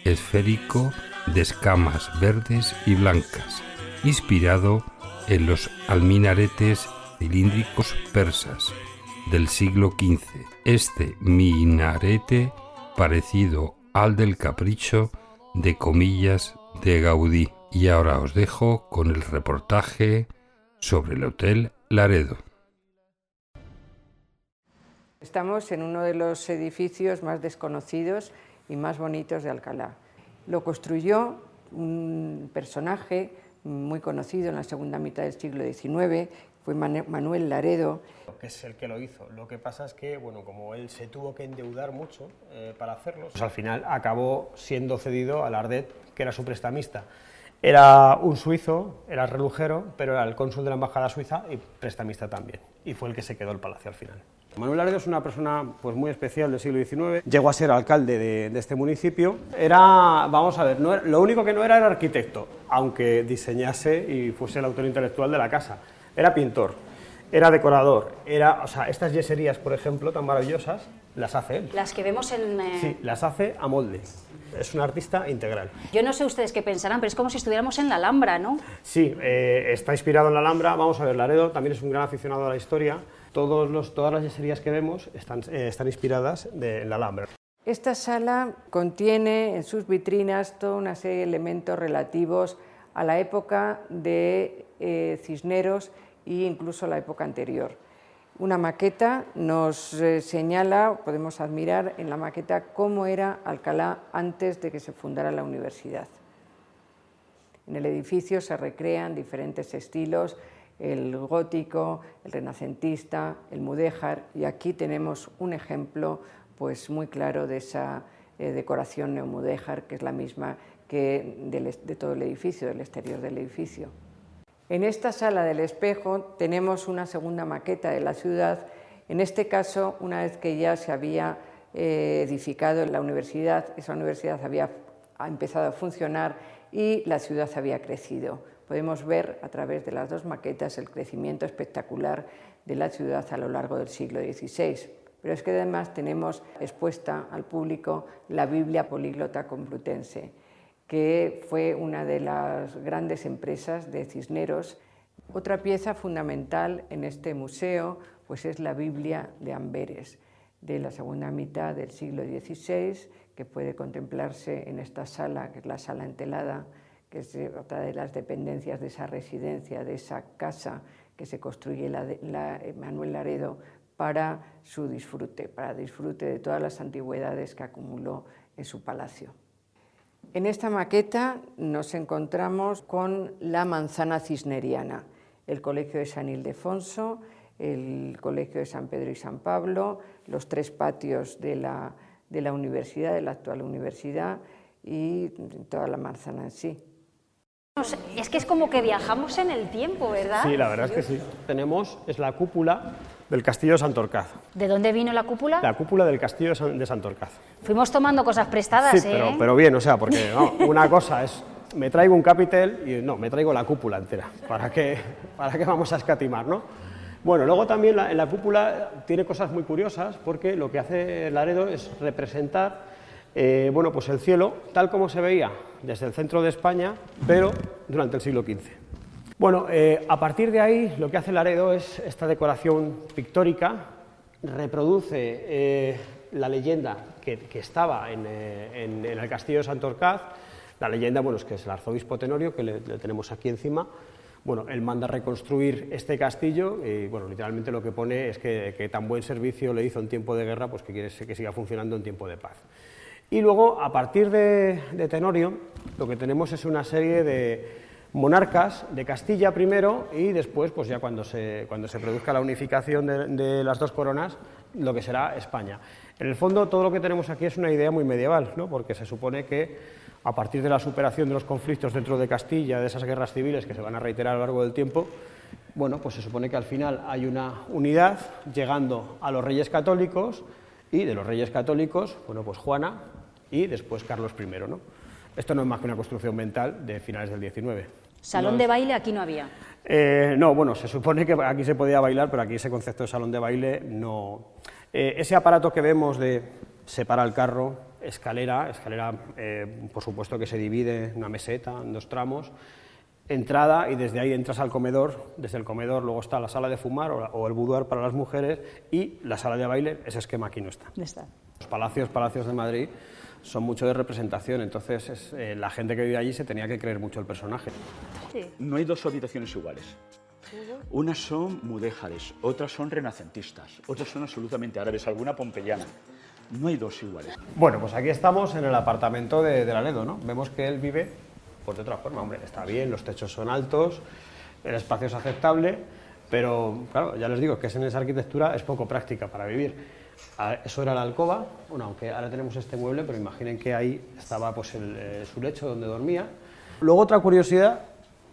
B: esférico de escamas verdes y blancas, inspirado en los alminaretes cilíndricos persas del siglo XV. Este minarete, parecido al del capricho de comillas de Gaudí. Y ahora os dejo con el reportaje sobre el Hotel Laredo.
J: Estamos en uno de los edificios más desconocidos y más bonitos de Alcalá. Lo construyó un personaje muy conocido en la segunda mitad del siglo XIX, fue Manuel Laredo.
K: que es el que lo hizo. Lo que pasa es que, bueno, como él se tuvo que endeudar mucho eh, para hacerlo, pues al final acabó siendo cedido al Ardet, que era su prestamista. Era un suizo, era relujero, pero era el cónsul de la embajada suiza y prestamista también. Y fue el que se quedó el palacio al final. Manuel Laredo es una persona pues, muy especial del siglo XIX. Llegó a ser alcalde de, de este municipio. Era, vamos a ver, no era- lo único que no era era arquitecto, aunque diseñase y fuese el autor intelectual de la casa. Era pintor, era decorador, era, o sea, estas yeserías, por ejemplo, tan maravillosas, las hace él.
L: Las que vemos en... eh,
K: Sí, las hace a molde. Es un artista integral.
L: Yo no sé ustedes qué pensarán, pero es como si estuviéramos en la Alhambra, ¿no?
K: Sí, eh, está inspirado en la Alhambra. Vamos a ver, Laredo también es un gran aficionado a la historia. Todas las yeserías que vemos están, eh, inspiradas de, en la Alhambra.
J: Esta sala contiene en sus vitrinas toda una serie de elementos relativos a la época de eh, Cisneros e incluso la época anterior. Una maqueta nos eh, señala, podemos admirar en la maqueta cómo era Alcalá antes de que se fundara la universidad. En el edificio se recrean diferentes estilos, el gótico, el renacentista, el mudéjar, y aquí tenemos un ejemplo pues, muy claro de esa eh, decoración neomudéjar, que es la misma que de todo el edificio, del exterior del edificio. En esta sala del espejo tenemos una segunda maqueta de la ciudad, en este caso, una vez que ya se había eh, edificado la universidad, esa universidad había ha empezado a funcionar y la ciudad había crecido. Podemos ver a través de las dos maquetas el crecimiento espectacular de la ciudad a lo largo del siglo XVI. Pero es que además tenemos expuesta al público la Biblia Políglota Complutense, que fue una de las grandes empresas de Cisneros. Otra pieza fundamental en este museo pues es la Biblia de Amberes, de la segunda mitad del siglo XVI, que puede contemplarse en esta sala, que es la sala entelada, que es otra de las dependencias de esa residencia, de esa casa que se construye la- eh, Manuel Laredo para su disfrute, para disfrute de todas las antigüedades que acumuló en su palacio. En esta maqueta nos encontramos con la manzana cisneriana, el Colegio de San Ildefonso, el Colegio de San Pedro y San Pablo, los tres patios de la, de la universidad, de la actual universidad y toda la manzana en sí.
L: Es que es como que viajamos en el tiempo, ¿verdad?
K: Sí, la verdad es que sí. Tenemos, es la cúpula del Castillo de Santorcaz.
L: ¿De dónde vino la cúpula?
K: La cúpula del Castillo de San- de Santorcaz.
L: Fuimos tomando cosas prestadas,
K: Sí,
L: ¿eh?
K: pero, pero bien, o sea, porque no, una cosa es, me traigo un capitel y no, me traigo la cúpula entera. ¿Para qué, para qué vamos a escatimar, no? Bueno, luego también la- en la cúpula tiene cosas muy curiosas porque lo que hace Laredo es representar eh, bueno, pues el cielo tal como se veía desde el centro de España, pero durante el siglo XV. Bueno, eh, a partir de ahí lo que hace Laredo es esta decoración pictórica, reproduce eh, la leyenda que, estaba en, el castillo de Santorcaz. La leyenda, bueno, es que es el arzobispo Tenorio, que le, tenemos aquí encima. Bueno, él manda reconstruir este castillo y, bueno, literalmente lo que pone es que, que tan buen servicio le hizo en tiempo de guerra, pues que quiere que siga funcionando en tiempo de paz. Y luego, a partir de, Tenorio, lo que tenemos es una serie de monarcas de Castilla primero y después, pues ya cuando se, cuando se produzca la unificación de, de las dos coronas, lo que será España. En el fondo, todo lo que tenemos aquí es una idea muy medieval, ¿no? porque se supone que a partir de la superación de los conflictos dentro de Castilla, de esas guerras civiles que se van a reiterar a lo largo del tiempo, bueno, pues se supone que al final hay una unidad llegando a los reyes católicos y de los reyes católicos, bueno, pues Juana y después Carlos I, ¿no? Esto no es más que una construcción mental de finales del 19.
L: Salón
K: No
L: de baile aquí no había.
K: eh, no, bueno, se supone que aquí se podía bailar, pero aquí ese concepto de salón de baile no. Eh, ese aparato que vemos de separa el carro, escalera, escalera, eh, por supuesto que se divide una meseta, en dos tramos, entrada y desde ahí entras al comedor, desde el comedor luego está la sala de fumar o, o el boudoir para las mujeres y la sala de baile, ese esquema aquí no está.
L: está.
K: Los palacios, palacios de Madrid son mucho de representación, entonces es, eh, la gente que vive allí se tenía que creer mucho el personaje.
M: No hay dos habitaciones iguales. Unas son mudéjares, otras son renacentistas, otras son absolutamente árabes, alguna pompeyana. No hay dos iguales.
K: Bueno, pues aquí estamos en el apartamento de, de Laredo, ¿no? Vemos que él vive pues de otra forma, hombre, está bien, los techos son altos, el espacio es aceptable, pero claro, ya les digo que es en esa arquitectura es poco práctica para vivir. A- Eso era la alcoba, bueno, aunque ahora tenemos este mueble, pero imaginen que ahí estaba pues el, eh, su lecho donde dormía. Luego otra curiosidad,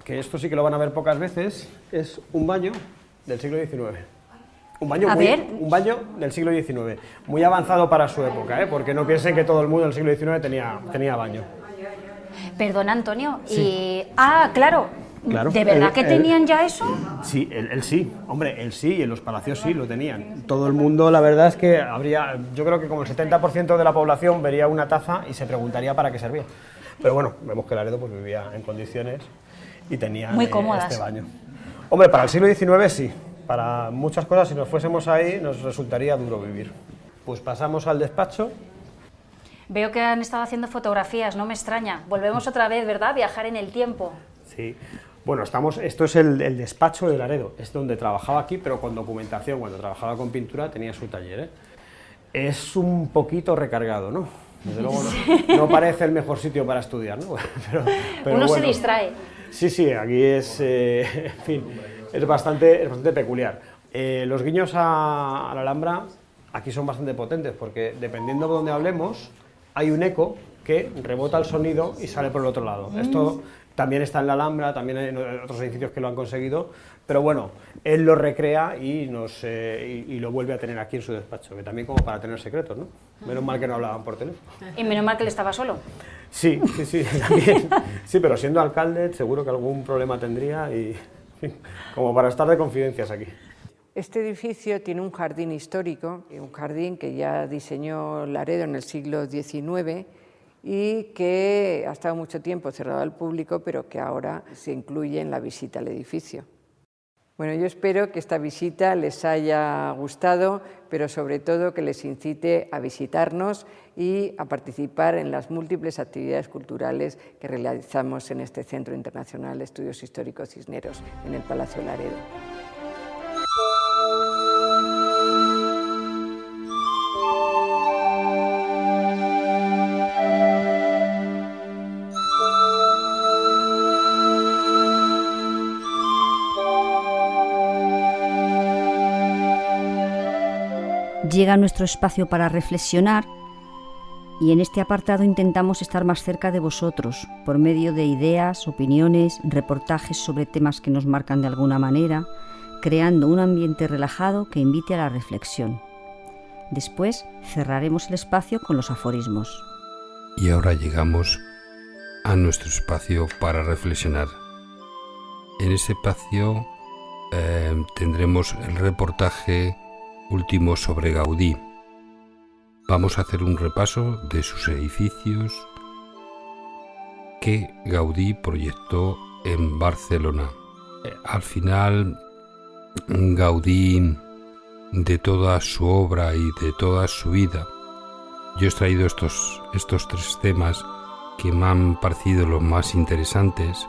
K: que esto sí que lo van a ver pocas veces, es un baño del siglo XIX. Un baño, muy- un baño del siglo XIX, muy avanzado para su época, ¿eh? porque no piensen que todo el mundo del siglo XIX tenía, tenía baño.
L: Perdona, Antonio. Y... Ah, claro.
K: Claro.
L: ¿De verdad
K: El-
L: que
K: el-
L: tenían ya eso?
K: Sí, él, él sí, hombre, él sí, y en los palacios sí lo tenían. Todo el mundo, la verdad es que habría, yo creo que como el 70% de la población vería una taza y se preguntaría para qué servía. Pero bueno, vemos que Laredo pues, vivía en condiciones y tenía
L: Muy
K: eh,
L: cómodas.
K: este baño. Hombre, para el siglo XIX sí, para muchas cosas si nos fuésemos ahí nos resultaría duro vivir. Pues pasamos al despacho.
L: Veo que han estado haciendo fotografías, no me extraña. Volvemos otra vez, ¿verdad? Viajar en el tiempo.
K: Sí. Bueno, estamos, esto es el, el despacho de Laredo, es donde trabajaba aquí, pero con documentación. Cuando trabajaba con pintura tenía su taller. ¿eh? Es un poquito recargado, ¿no? Desde luego no, no parece el mejor sitio para estudiar, ¿no? Pero, pero
L: Uno se
K: bueno.
L: distrae.
K: Sí, sí, aquí es, eh, en fin, es bastante, es bastante peculiar. Eh, los guiños a, a la Alhambra aquí son bastante potentes porque dependiendo de dónde hablemos, hay un eco que rebota el sonido y sale por el otro lado.
L: Mm.
K: Esto también está en la Alhambra, también en otros edificios que lo han conseguido, pero bueno, él lo recrea y, nos, eh, y, y lo vuelve a tener aquí en su despacho, que también como para tener secretos, ¿no? Menos mal que no hablaban por teléfono.
L: Y menos mal que él estaba solo.
K: Sí, sí, sí, también. Sí, pero siendo alcalde seguro que algún problema tendría y como para estar de confidencias aquí.
J: Este edificio tiene un jardín histórico, un jardín que ya diseñó Laredo en el siglo XIX y que ha estado mucho tiempo cerrado al público, pero que ahora se incluye en la visita al edificio. Bueno, yo espero que esta visita les haya gustado, pero sobre todo que les incite a visitarnos y a participar en las múltiples actividades culturales que realizamos en este Centro Internacional de Estudios Históricos Cisneros, en el Palacio Laredo.
C: Llega nuestro espacio para reflexionar y en este apartado intentamos estar más cerca de vosotros por medio de ideas, opiniones, reportajes sobre temas que nos marcan de alguna manera, creando un ambiente relajado que invite a la reflexión. Después cerraremos el espacio con los aforismos.
B: Y ahora llegamos a nuestro espacio para reflexionar. En ese espacio eh, tendremos el reportaje último sobre Gaudí. Vamos a hacer un repaso de sus edificios que Gaudí proyectó en Barcelona. Eh, Al final, Gaudí, de toda su obra y de toda su vida, yo he traído estos, estos tres temas que me han parecido los más interesantes,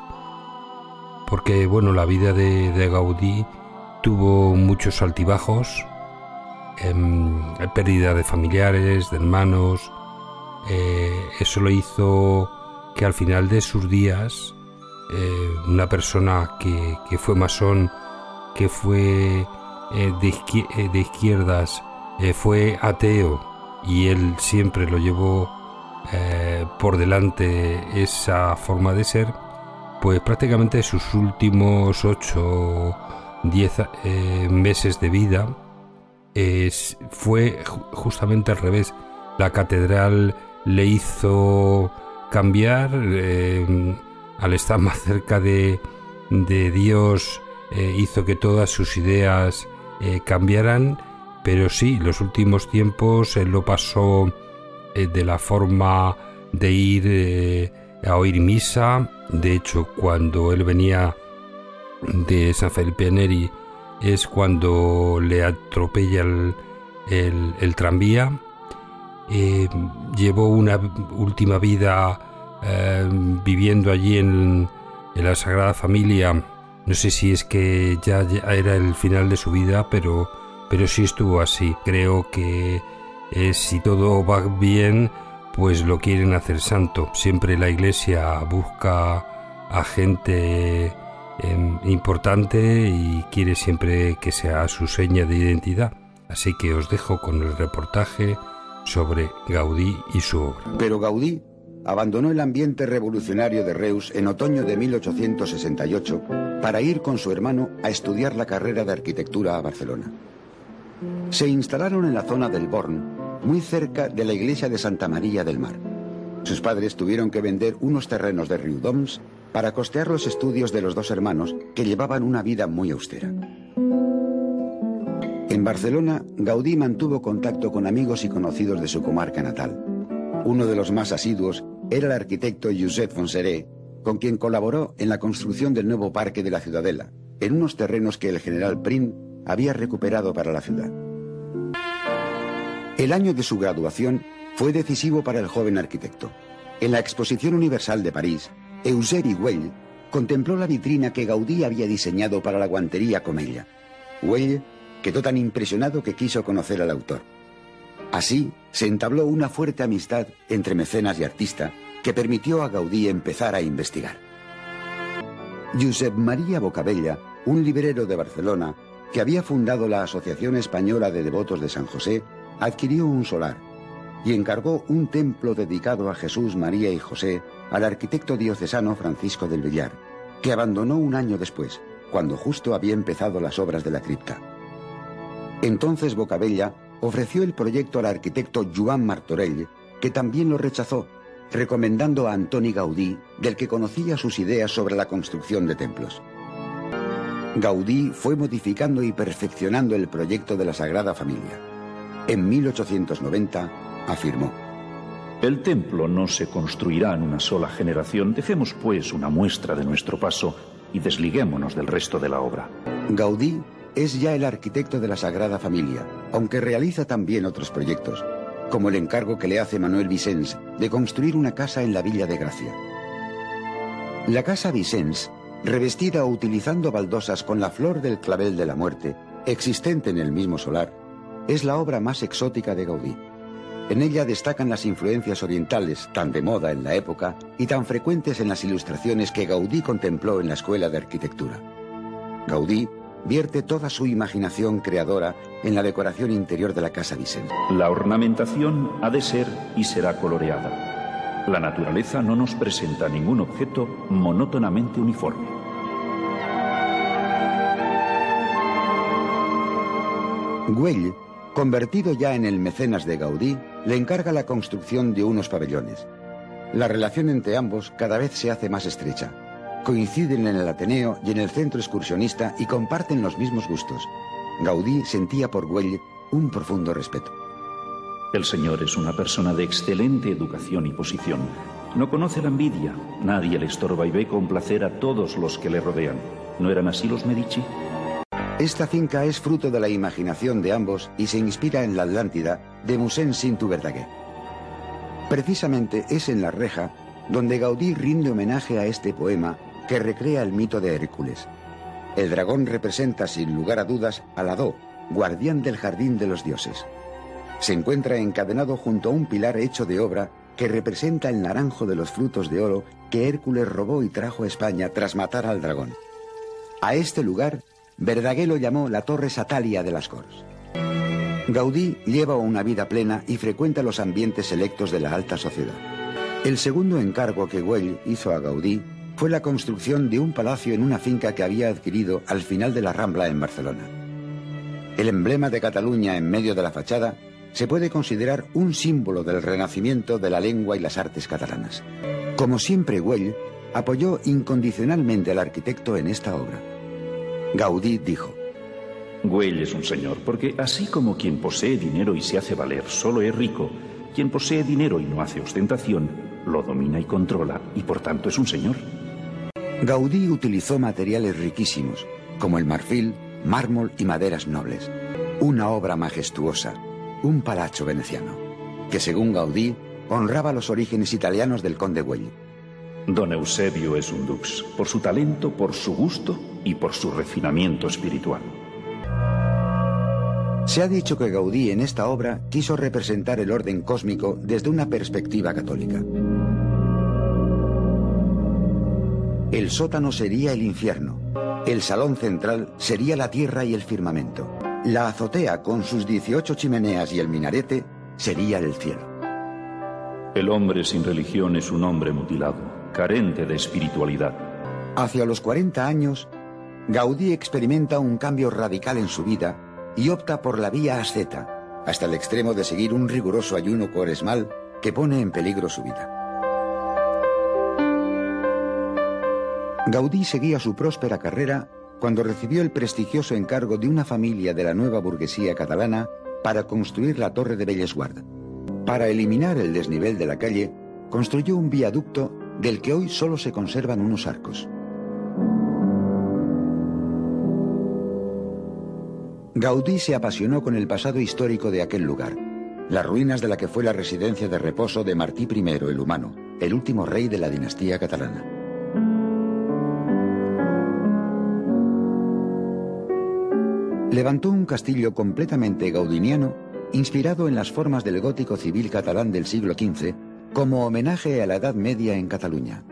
B: porque bueno, la vida de, de Gaudí tuvo muchos altibajos, em, pérdida de familiares, de hermanos, eh, eso lo hizo que al final de sus días eh, una persona que, fue masón, que fue eh, de, eh, de izquierdas, eh, fue ateo y él siempre lo llevó eh, por delante esa forma de ser, pues prácticamente sus últimos 8 10 eh, meses de vida fue ju- justamente al revés. La catedral le hizo cambiar, eh, al estar más cerca de, de Dios, eh, hizo que todas sus ideas eh, cambiaran, pero sí, los últimos tiempos él lo pasó de la forma de ir a oír misa. De hecho, cuando él venía de San Felipe Neri es cuando le atropella el, el- tranvía. Eh, llevó una última vida eh, viviendo allí en, en la Sagrada Familia. No sé si es que ya, ya era el final de su vida, pero, pero sí estuvo así. Creo que eh, si todo va bien, pues lo quieren hacer santo. Siempre la Iglesia busca a gente em, importante y quiere siempre que sea su seña de identidad. Así que os dejo con el reportaje sobre Gaudí y su obra.
N: Pero Gaudí abandonó el ambiente revolucionario de Reus en otoño de 1868 para ir con su hermano a estudiar la carrera de arquitectura a Barcelona. Se instalaron en la zona del Born, muy cerca de la iglesia de Santa María del Mar. Sus padres tuvieron que vender unos terrenos de Riudoms para costear los estudios de los dos hermanos que llevaban una vida muy austera. En Barcelona, Gaudí mantuvo contacto con amigos y conocidos de su comarca natal. Uno de los más asiduos era el arquitecto Josep Fonseré, con quien colaboró en la construcción del nuevo parque de la Ciudadela, en unos terrenos que el general Prim había recuperado para la ciudad. El año de su graduación fue decisivo para el joven arquitecto. En la Exposición Universal de París, Eusebi Güell contempló la vitrina que Gaudí había diseñado para la guantería Comella. Güell quedó tan impresionado que quiso conocer al autor. Así se entabló una fuerte amistad entre mecenas y artista que permitió a Gaudí empezar a investigar. Josep María Bocabella, un librero de Barcelona que había fundado la Asociación Española de Devotos de San José, adquirió un solar y encargó un templo dedicado a Jesús, María y José al arquitecto diocesano Francisco del Villar, que abandonó un año después, cuando justo había empezado las obras de la cripta. Entonces Bocabella ofreció el proyecto al arquitecto Joan Martorell, que también lo rechazó, recomendando a Antoni Gaudí, del que conocía sus ideas sobre la construcción de templos. Gaudí fue modificando y perfeccionando el proyecto de la Sagrada Familia. En 1890 afirmó,
O: El templo no se construirá en una sola generación. Dejemos pues una muestra de nuestro paso y desliguémonos del resto de la obra.
N: Gaudí es ya el arquitecto de la Sagrada Familia, aunque realiza también otros proyectos, como el encargo que le hace Manuel Vicens de construir una casa en la Villa de Gracia. La casa Vicens, revestida o utilizando baldosas con la flor del clavel de la muerte, existente en el mismo solar, es la obra más exótica de Gaudí. En ella destacan las influencias orientales, tan de moda en la época y tan frecuentes en las ilustraciones que Gaudí contempló en la escuela de arquitectura. Gaudí vierte toda su imaginación creadora en la decoración interior de la casa Vicens.
O: La ornamentación ha de ser y será coloreada. La naturaleza no nos presenta ningún objeto monótonamente uniforme.
N: Güell, convertido ya en el mecenas de Gaudí, le encarga la construcción de unos pabellones. La relación entre ambos cada vez se hace más estrecha. Coinciden en el Ateneo y en el centro excursionista y comparten los mismos gustos. Gaudí sentía por Güell un profundo respeto.
O: El señor es una persona de excelente educación y posición. No conoce la envidia, nadie le estorba y ve con placer a todos los que le rodean. ¿No eran así los Medici?
N: Esta finca es fruto de la imaginación de ambos y se inspira en la Atlántida de Musen Sintu Verdaguer. Precisamente es en La Reja donde Gaudí rinde homenaje a este poema que recrea el mito de Hércules. El dragón representa sin lugar a dudas al Adó, guardián del jardín de los dioses. Se encuentra encadenado junto a un pilar hecho de obra que representa el naranjo de los frutos de oro que Hércules robó y trajo a España tras matar al dragón. A este lugar, Verdaguer lo llamó la Torre Satalia de las Corts. Gaudí lleva una vida plena y frecuenta los ambientes selectos de la alta sociedad. El segundo encargo que Güell hizo a Gaudí fue la construcción de un palacio en una finca que había adquirido al final de la Rambla en Barcelona. El emblema de Cataluña en medio de la fachada se puede considerar un símbolo del renacimiento de la lengua y las artes catalanas. Como siempre, Güell apoyó incondicionalmente al arquitecto en esta obra. Gaudí dijo,
O: Güell es un señor, porque así como quien posee dinero y se hace valer solo es rico, quien posee dinero y no hace ostentación, lo domina y controla, y por tanto es un señor.
N: Gaudí utilizó materiales riquísimos, como el marfil, mármol y maderas nobles. Una obra majestuosa, un palacio veneciano, que según Gaudí honraba los orígenes italianos del conde Güell.
O: Don Eusebio es un dux, por su talento, por su gusto y por su refinamiento espiritual.
N: Se ha dicho que Gaudí en esta obra quiso representar el orden cósmico desde una perspectiva católica. El sótano sería el infierno, el salón central sería la tierra y el firmamento, la azotea con sus 18 chimeneas y el minarete sería el cielo.
O: El hombre sin religión es un hombre mutilado, carente de espiritualidad.
N: Hacia los 40 años, Gaudí experimenta un cambio radical en su vida y opta por la vía asceta, hasta el extremo de seguir un riguroso ayuno cuaresmal que pone en peligro su vida. Gaudí seguía su próspera carrera cuando recibió el prestigioso encargo de una familia de la nueva burguesía catalana para construir la Torre de Bellesguard. Para eliminar el desnivel de la calle, construyó un viaducto del que hoy solo se conservan unos arcos. Gaudí se apasionó con el pasado histórico de aquel lugar, las ruinas de la que fue la residencia de reposo de Martí I el Humano, el último rey de la dinastía catalana. Levantó un castillo completamente gaudiniano, inspirado en las formas del gótico civil catalán del siglo XV, como homenaje a la Edad Media en Cataluña.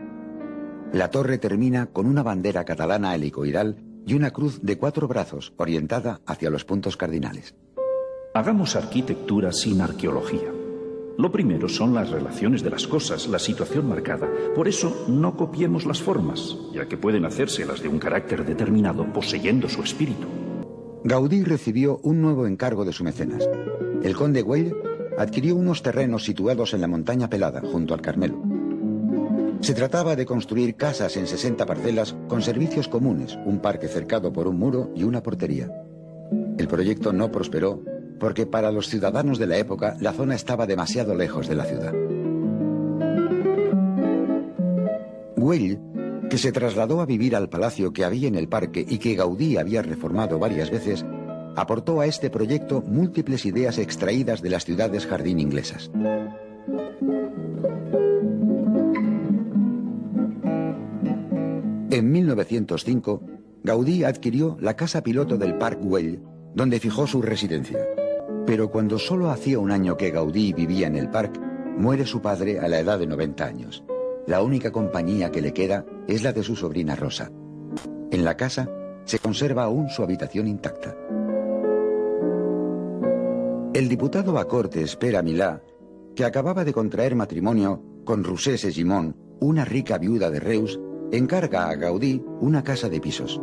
N: La torre termina con una bandera catalana helicoidal y una cruz de cuatro brazos orientada hacia los puntos cardinales.
O: Hagamos arquitectura sin arqueología. Lo primero son las relaciones de las cosas, la situación marcada. Por eso no copiemos las formas, ya que pueden hacerse las de un carácter determinado poseyendo su espíritu.
N: Gaudí recibió un nuevo encargo de su mecenas. El conde Güell adquirió unos terrenos situados en la montaña pelada, junto al Carmelo. Se trataba de construir casas en 60 parcelas con servicios comunes, un parque cercado por un muro y una portería. El proyecto no prosperó porque para los ciudadanos de la época la zona estaba demasiado lejos de la ciudad. Güell, que se trasladó a vivir al palacio que había en el parque y que Gaudí había reformado varias veces, aportó a este proyecto múltiples ideas extraídas de las ciudades jardín inglesas. En 1905, Gaudí adquirió la casa piloto del Parc Güell, donde fijó su residencia. Pero cuando solo hacía un año que Gaudí vivía en el parque, muere su padre a la edad de 90 años. La única compañía que le queda es la de su sobrina Rosa. En la casa se conserva aún su habitación intacta. El diputado a Cortes, Pere Milá, que acababa de contraer matrimonio con Rusé Segimón, una rica viuda de Reus, encarga a Gaudí una casa de pisos.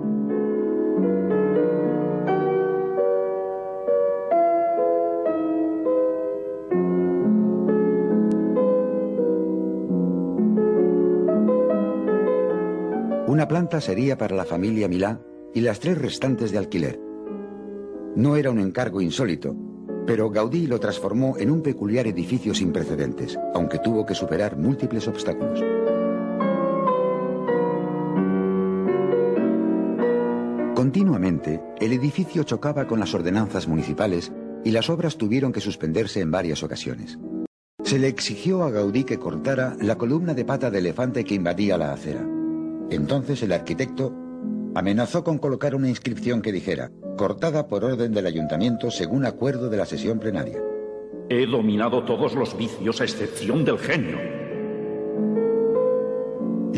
N: Una planta sería para la familia Milá y las tres restantes de alquiler. No era un encargo insólito, pero Gaudí lo transformó en un peculiar edificio sin precedentes, aunque tuvo que superar múltiples obstáculos. Continuamente, el edificio chocaba con las ordenanzas municipales y las obras tuvieron que suspenderse en varias ocasiones. Se le exigió a Gaudí que cortara la columna de pata de elefante que invadía la acera. Entonces el arquitecto amenazó con colocar una inscripción que dijera, cortada por orden del ayuntamiento según acuerdo de la sesión plenaria.
O: He dominado todos los vicios a excepción del genio.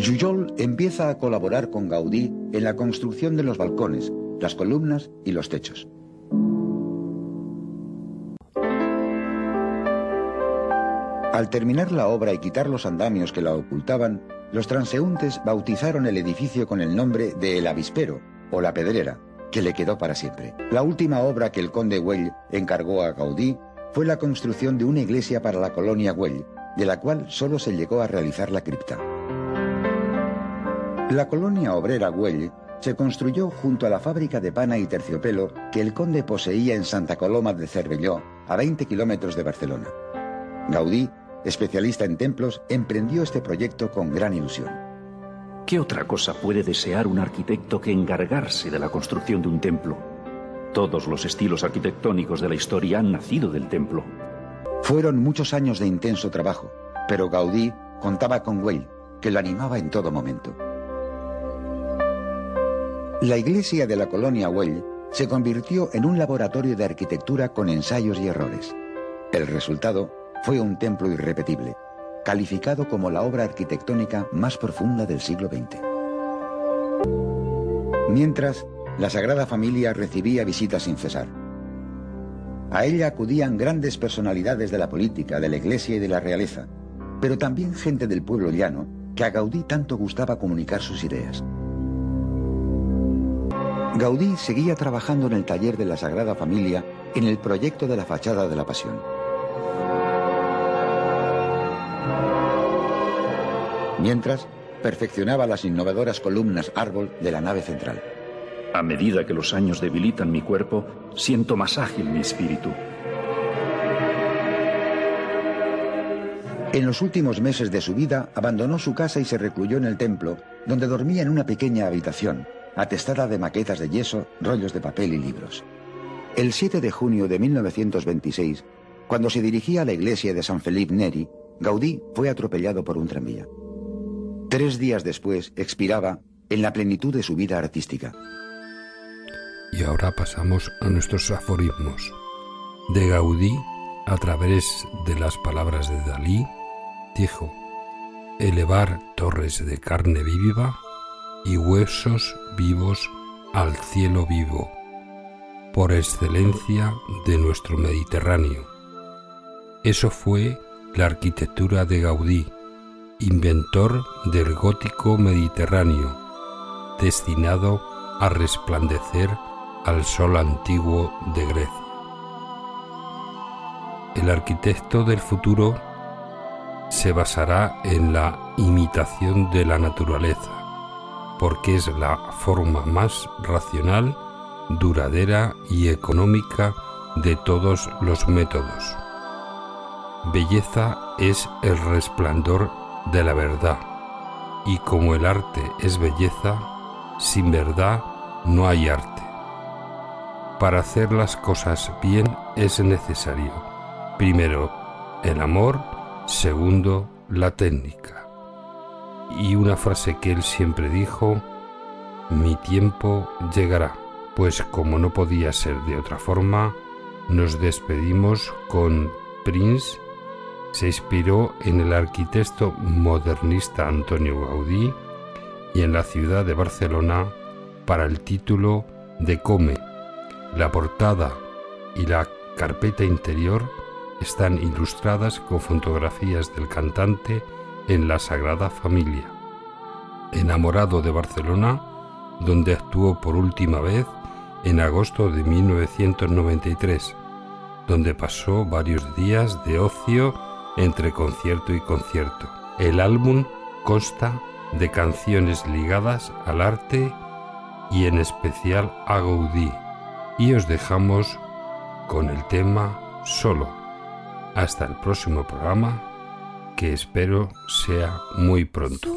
N: Jujol empieza a colaborar con Gaudí en la construcción de los balcones, las columnas y los techos. Al terminar la obra y quitar los andamios que la ocultaban, los transeúntes bautizaron el edificio con el nombre de El Avispero o La Pedrera, que le quedó para siempre. La última obra que el conde Güell encargó a Gaudí fue la construcción de una iglesia para la colonia Güell, de la cual solo se llegó a realizar la cripta. La colonia obrera Güell se construyó junto a la fábrica de pana y terciopelo que el conde poseía en Santa Coloma de Cervelló, a 20 kilómetros de Barcelona. Gaudí, especialista en templos, emprendió este proyecto con gran ilusión.
O: ¿Qué otra cosa puede desear un arquitecto que encargarse de la construcción de un templo? Todos los estilos arquitectónicos de la historia han nacido del templo.
N: Fueron muchos años de intenso trabajo, pero Gaudí contaba con Güell, que lo animaba en todo momento. La iglesia de la colonia Güell se convirtió en un laboratorio de arquitectura con ensayos y errores. El resultado fue un templo irrepetible, calificado como la obra arquitectónica más profunda del siglo XX. Mientras, la Sagrada Familia recibía visitas sin cesar. A ella acudían grandes personalidades de la política, de la iglesia y de la realeza, pero también gente del pueblo llano que a Gaudí tanto gustaba comunicar sus ideas. Gaudí seguía trabajando en el taller de la Sagrada Familia en el proyecto de la fachada de la Pasión. Mientras, perfeccionaba las innovadoras columnas árbol de la nave central.
O: A medida que los años debilitan mi cuerpo, siento más ágil mi espíritu.
N: En los últimos meses de su vida abandonó su casa y se recluyó en el templo, donde dormía en una pequeña habitación, atestada de maquetas de yeso, rollos de papel y libros. El 7 de junio de 1926, cuando se dirigía a la iglesia de San Felipe Neri, Gaudí fue atropellado por un tranvía. Tres días después expiraba en la plenitud de su vida artística.
B: Y ahora pasamos a nuestros aforismos. De Gaudí, a través de las palabras de Dalí, dijo, elevar torres de carne viva y huesos vivos al cielo vivo, por excelencia de nuestro Mediterráneo. Eso fue la arquitectura de Gaudí, inventor del gótico mediterráneo, destinado a resplandecer al sol antiguo de Grecia. El arquitecto del futuro se basará en la imitación de la naturaleza, porque es la forma más racional, duradera y económica de todos los métodos. Belleza es el resplandor de la verdad, y como el arte es belleza, sin verdad no hay arte. Para hacer las cosas bien es necesario, primero, el amor, segundo, la técnica. Y una frase que él siempre dijo, mi tiempo llegará, pues como no podía ser de otra forma, nos despedimos con Prince se inspiró en el arquitecto modernista Antonio Gaudí y en la ciudad de Barcelona para el título de Come. La portada y la carpeta interior están ilustradas con fotografías del cantante en la Sagrada Familia. Enamorado de Barcelona, donde actuó por última vez en agosto de 1993, donde pasó varios días de ocio entre concierto y concierto. El álbum consta
P: de canciones ligadas al arte y en especial a Gaudí. Y os dejamos con el tema solo. Hasta el próximo programa, que espero sea muy pronto.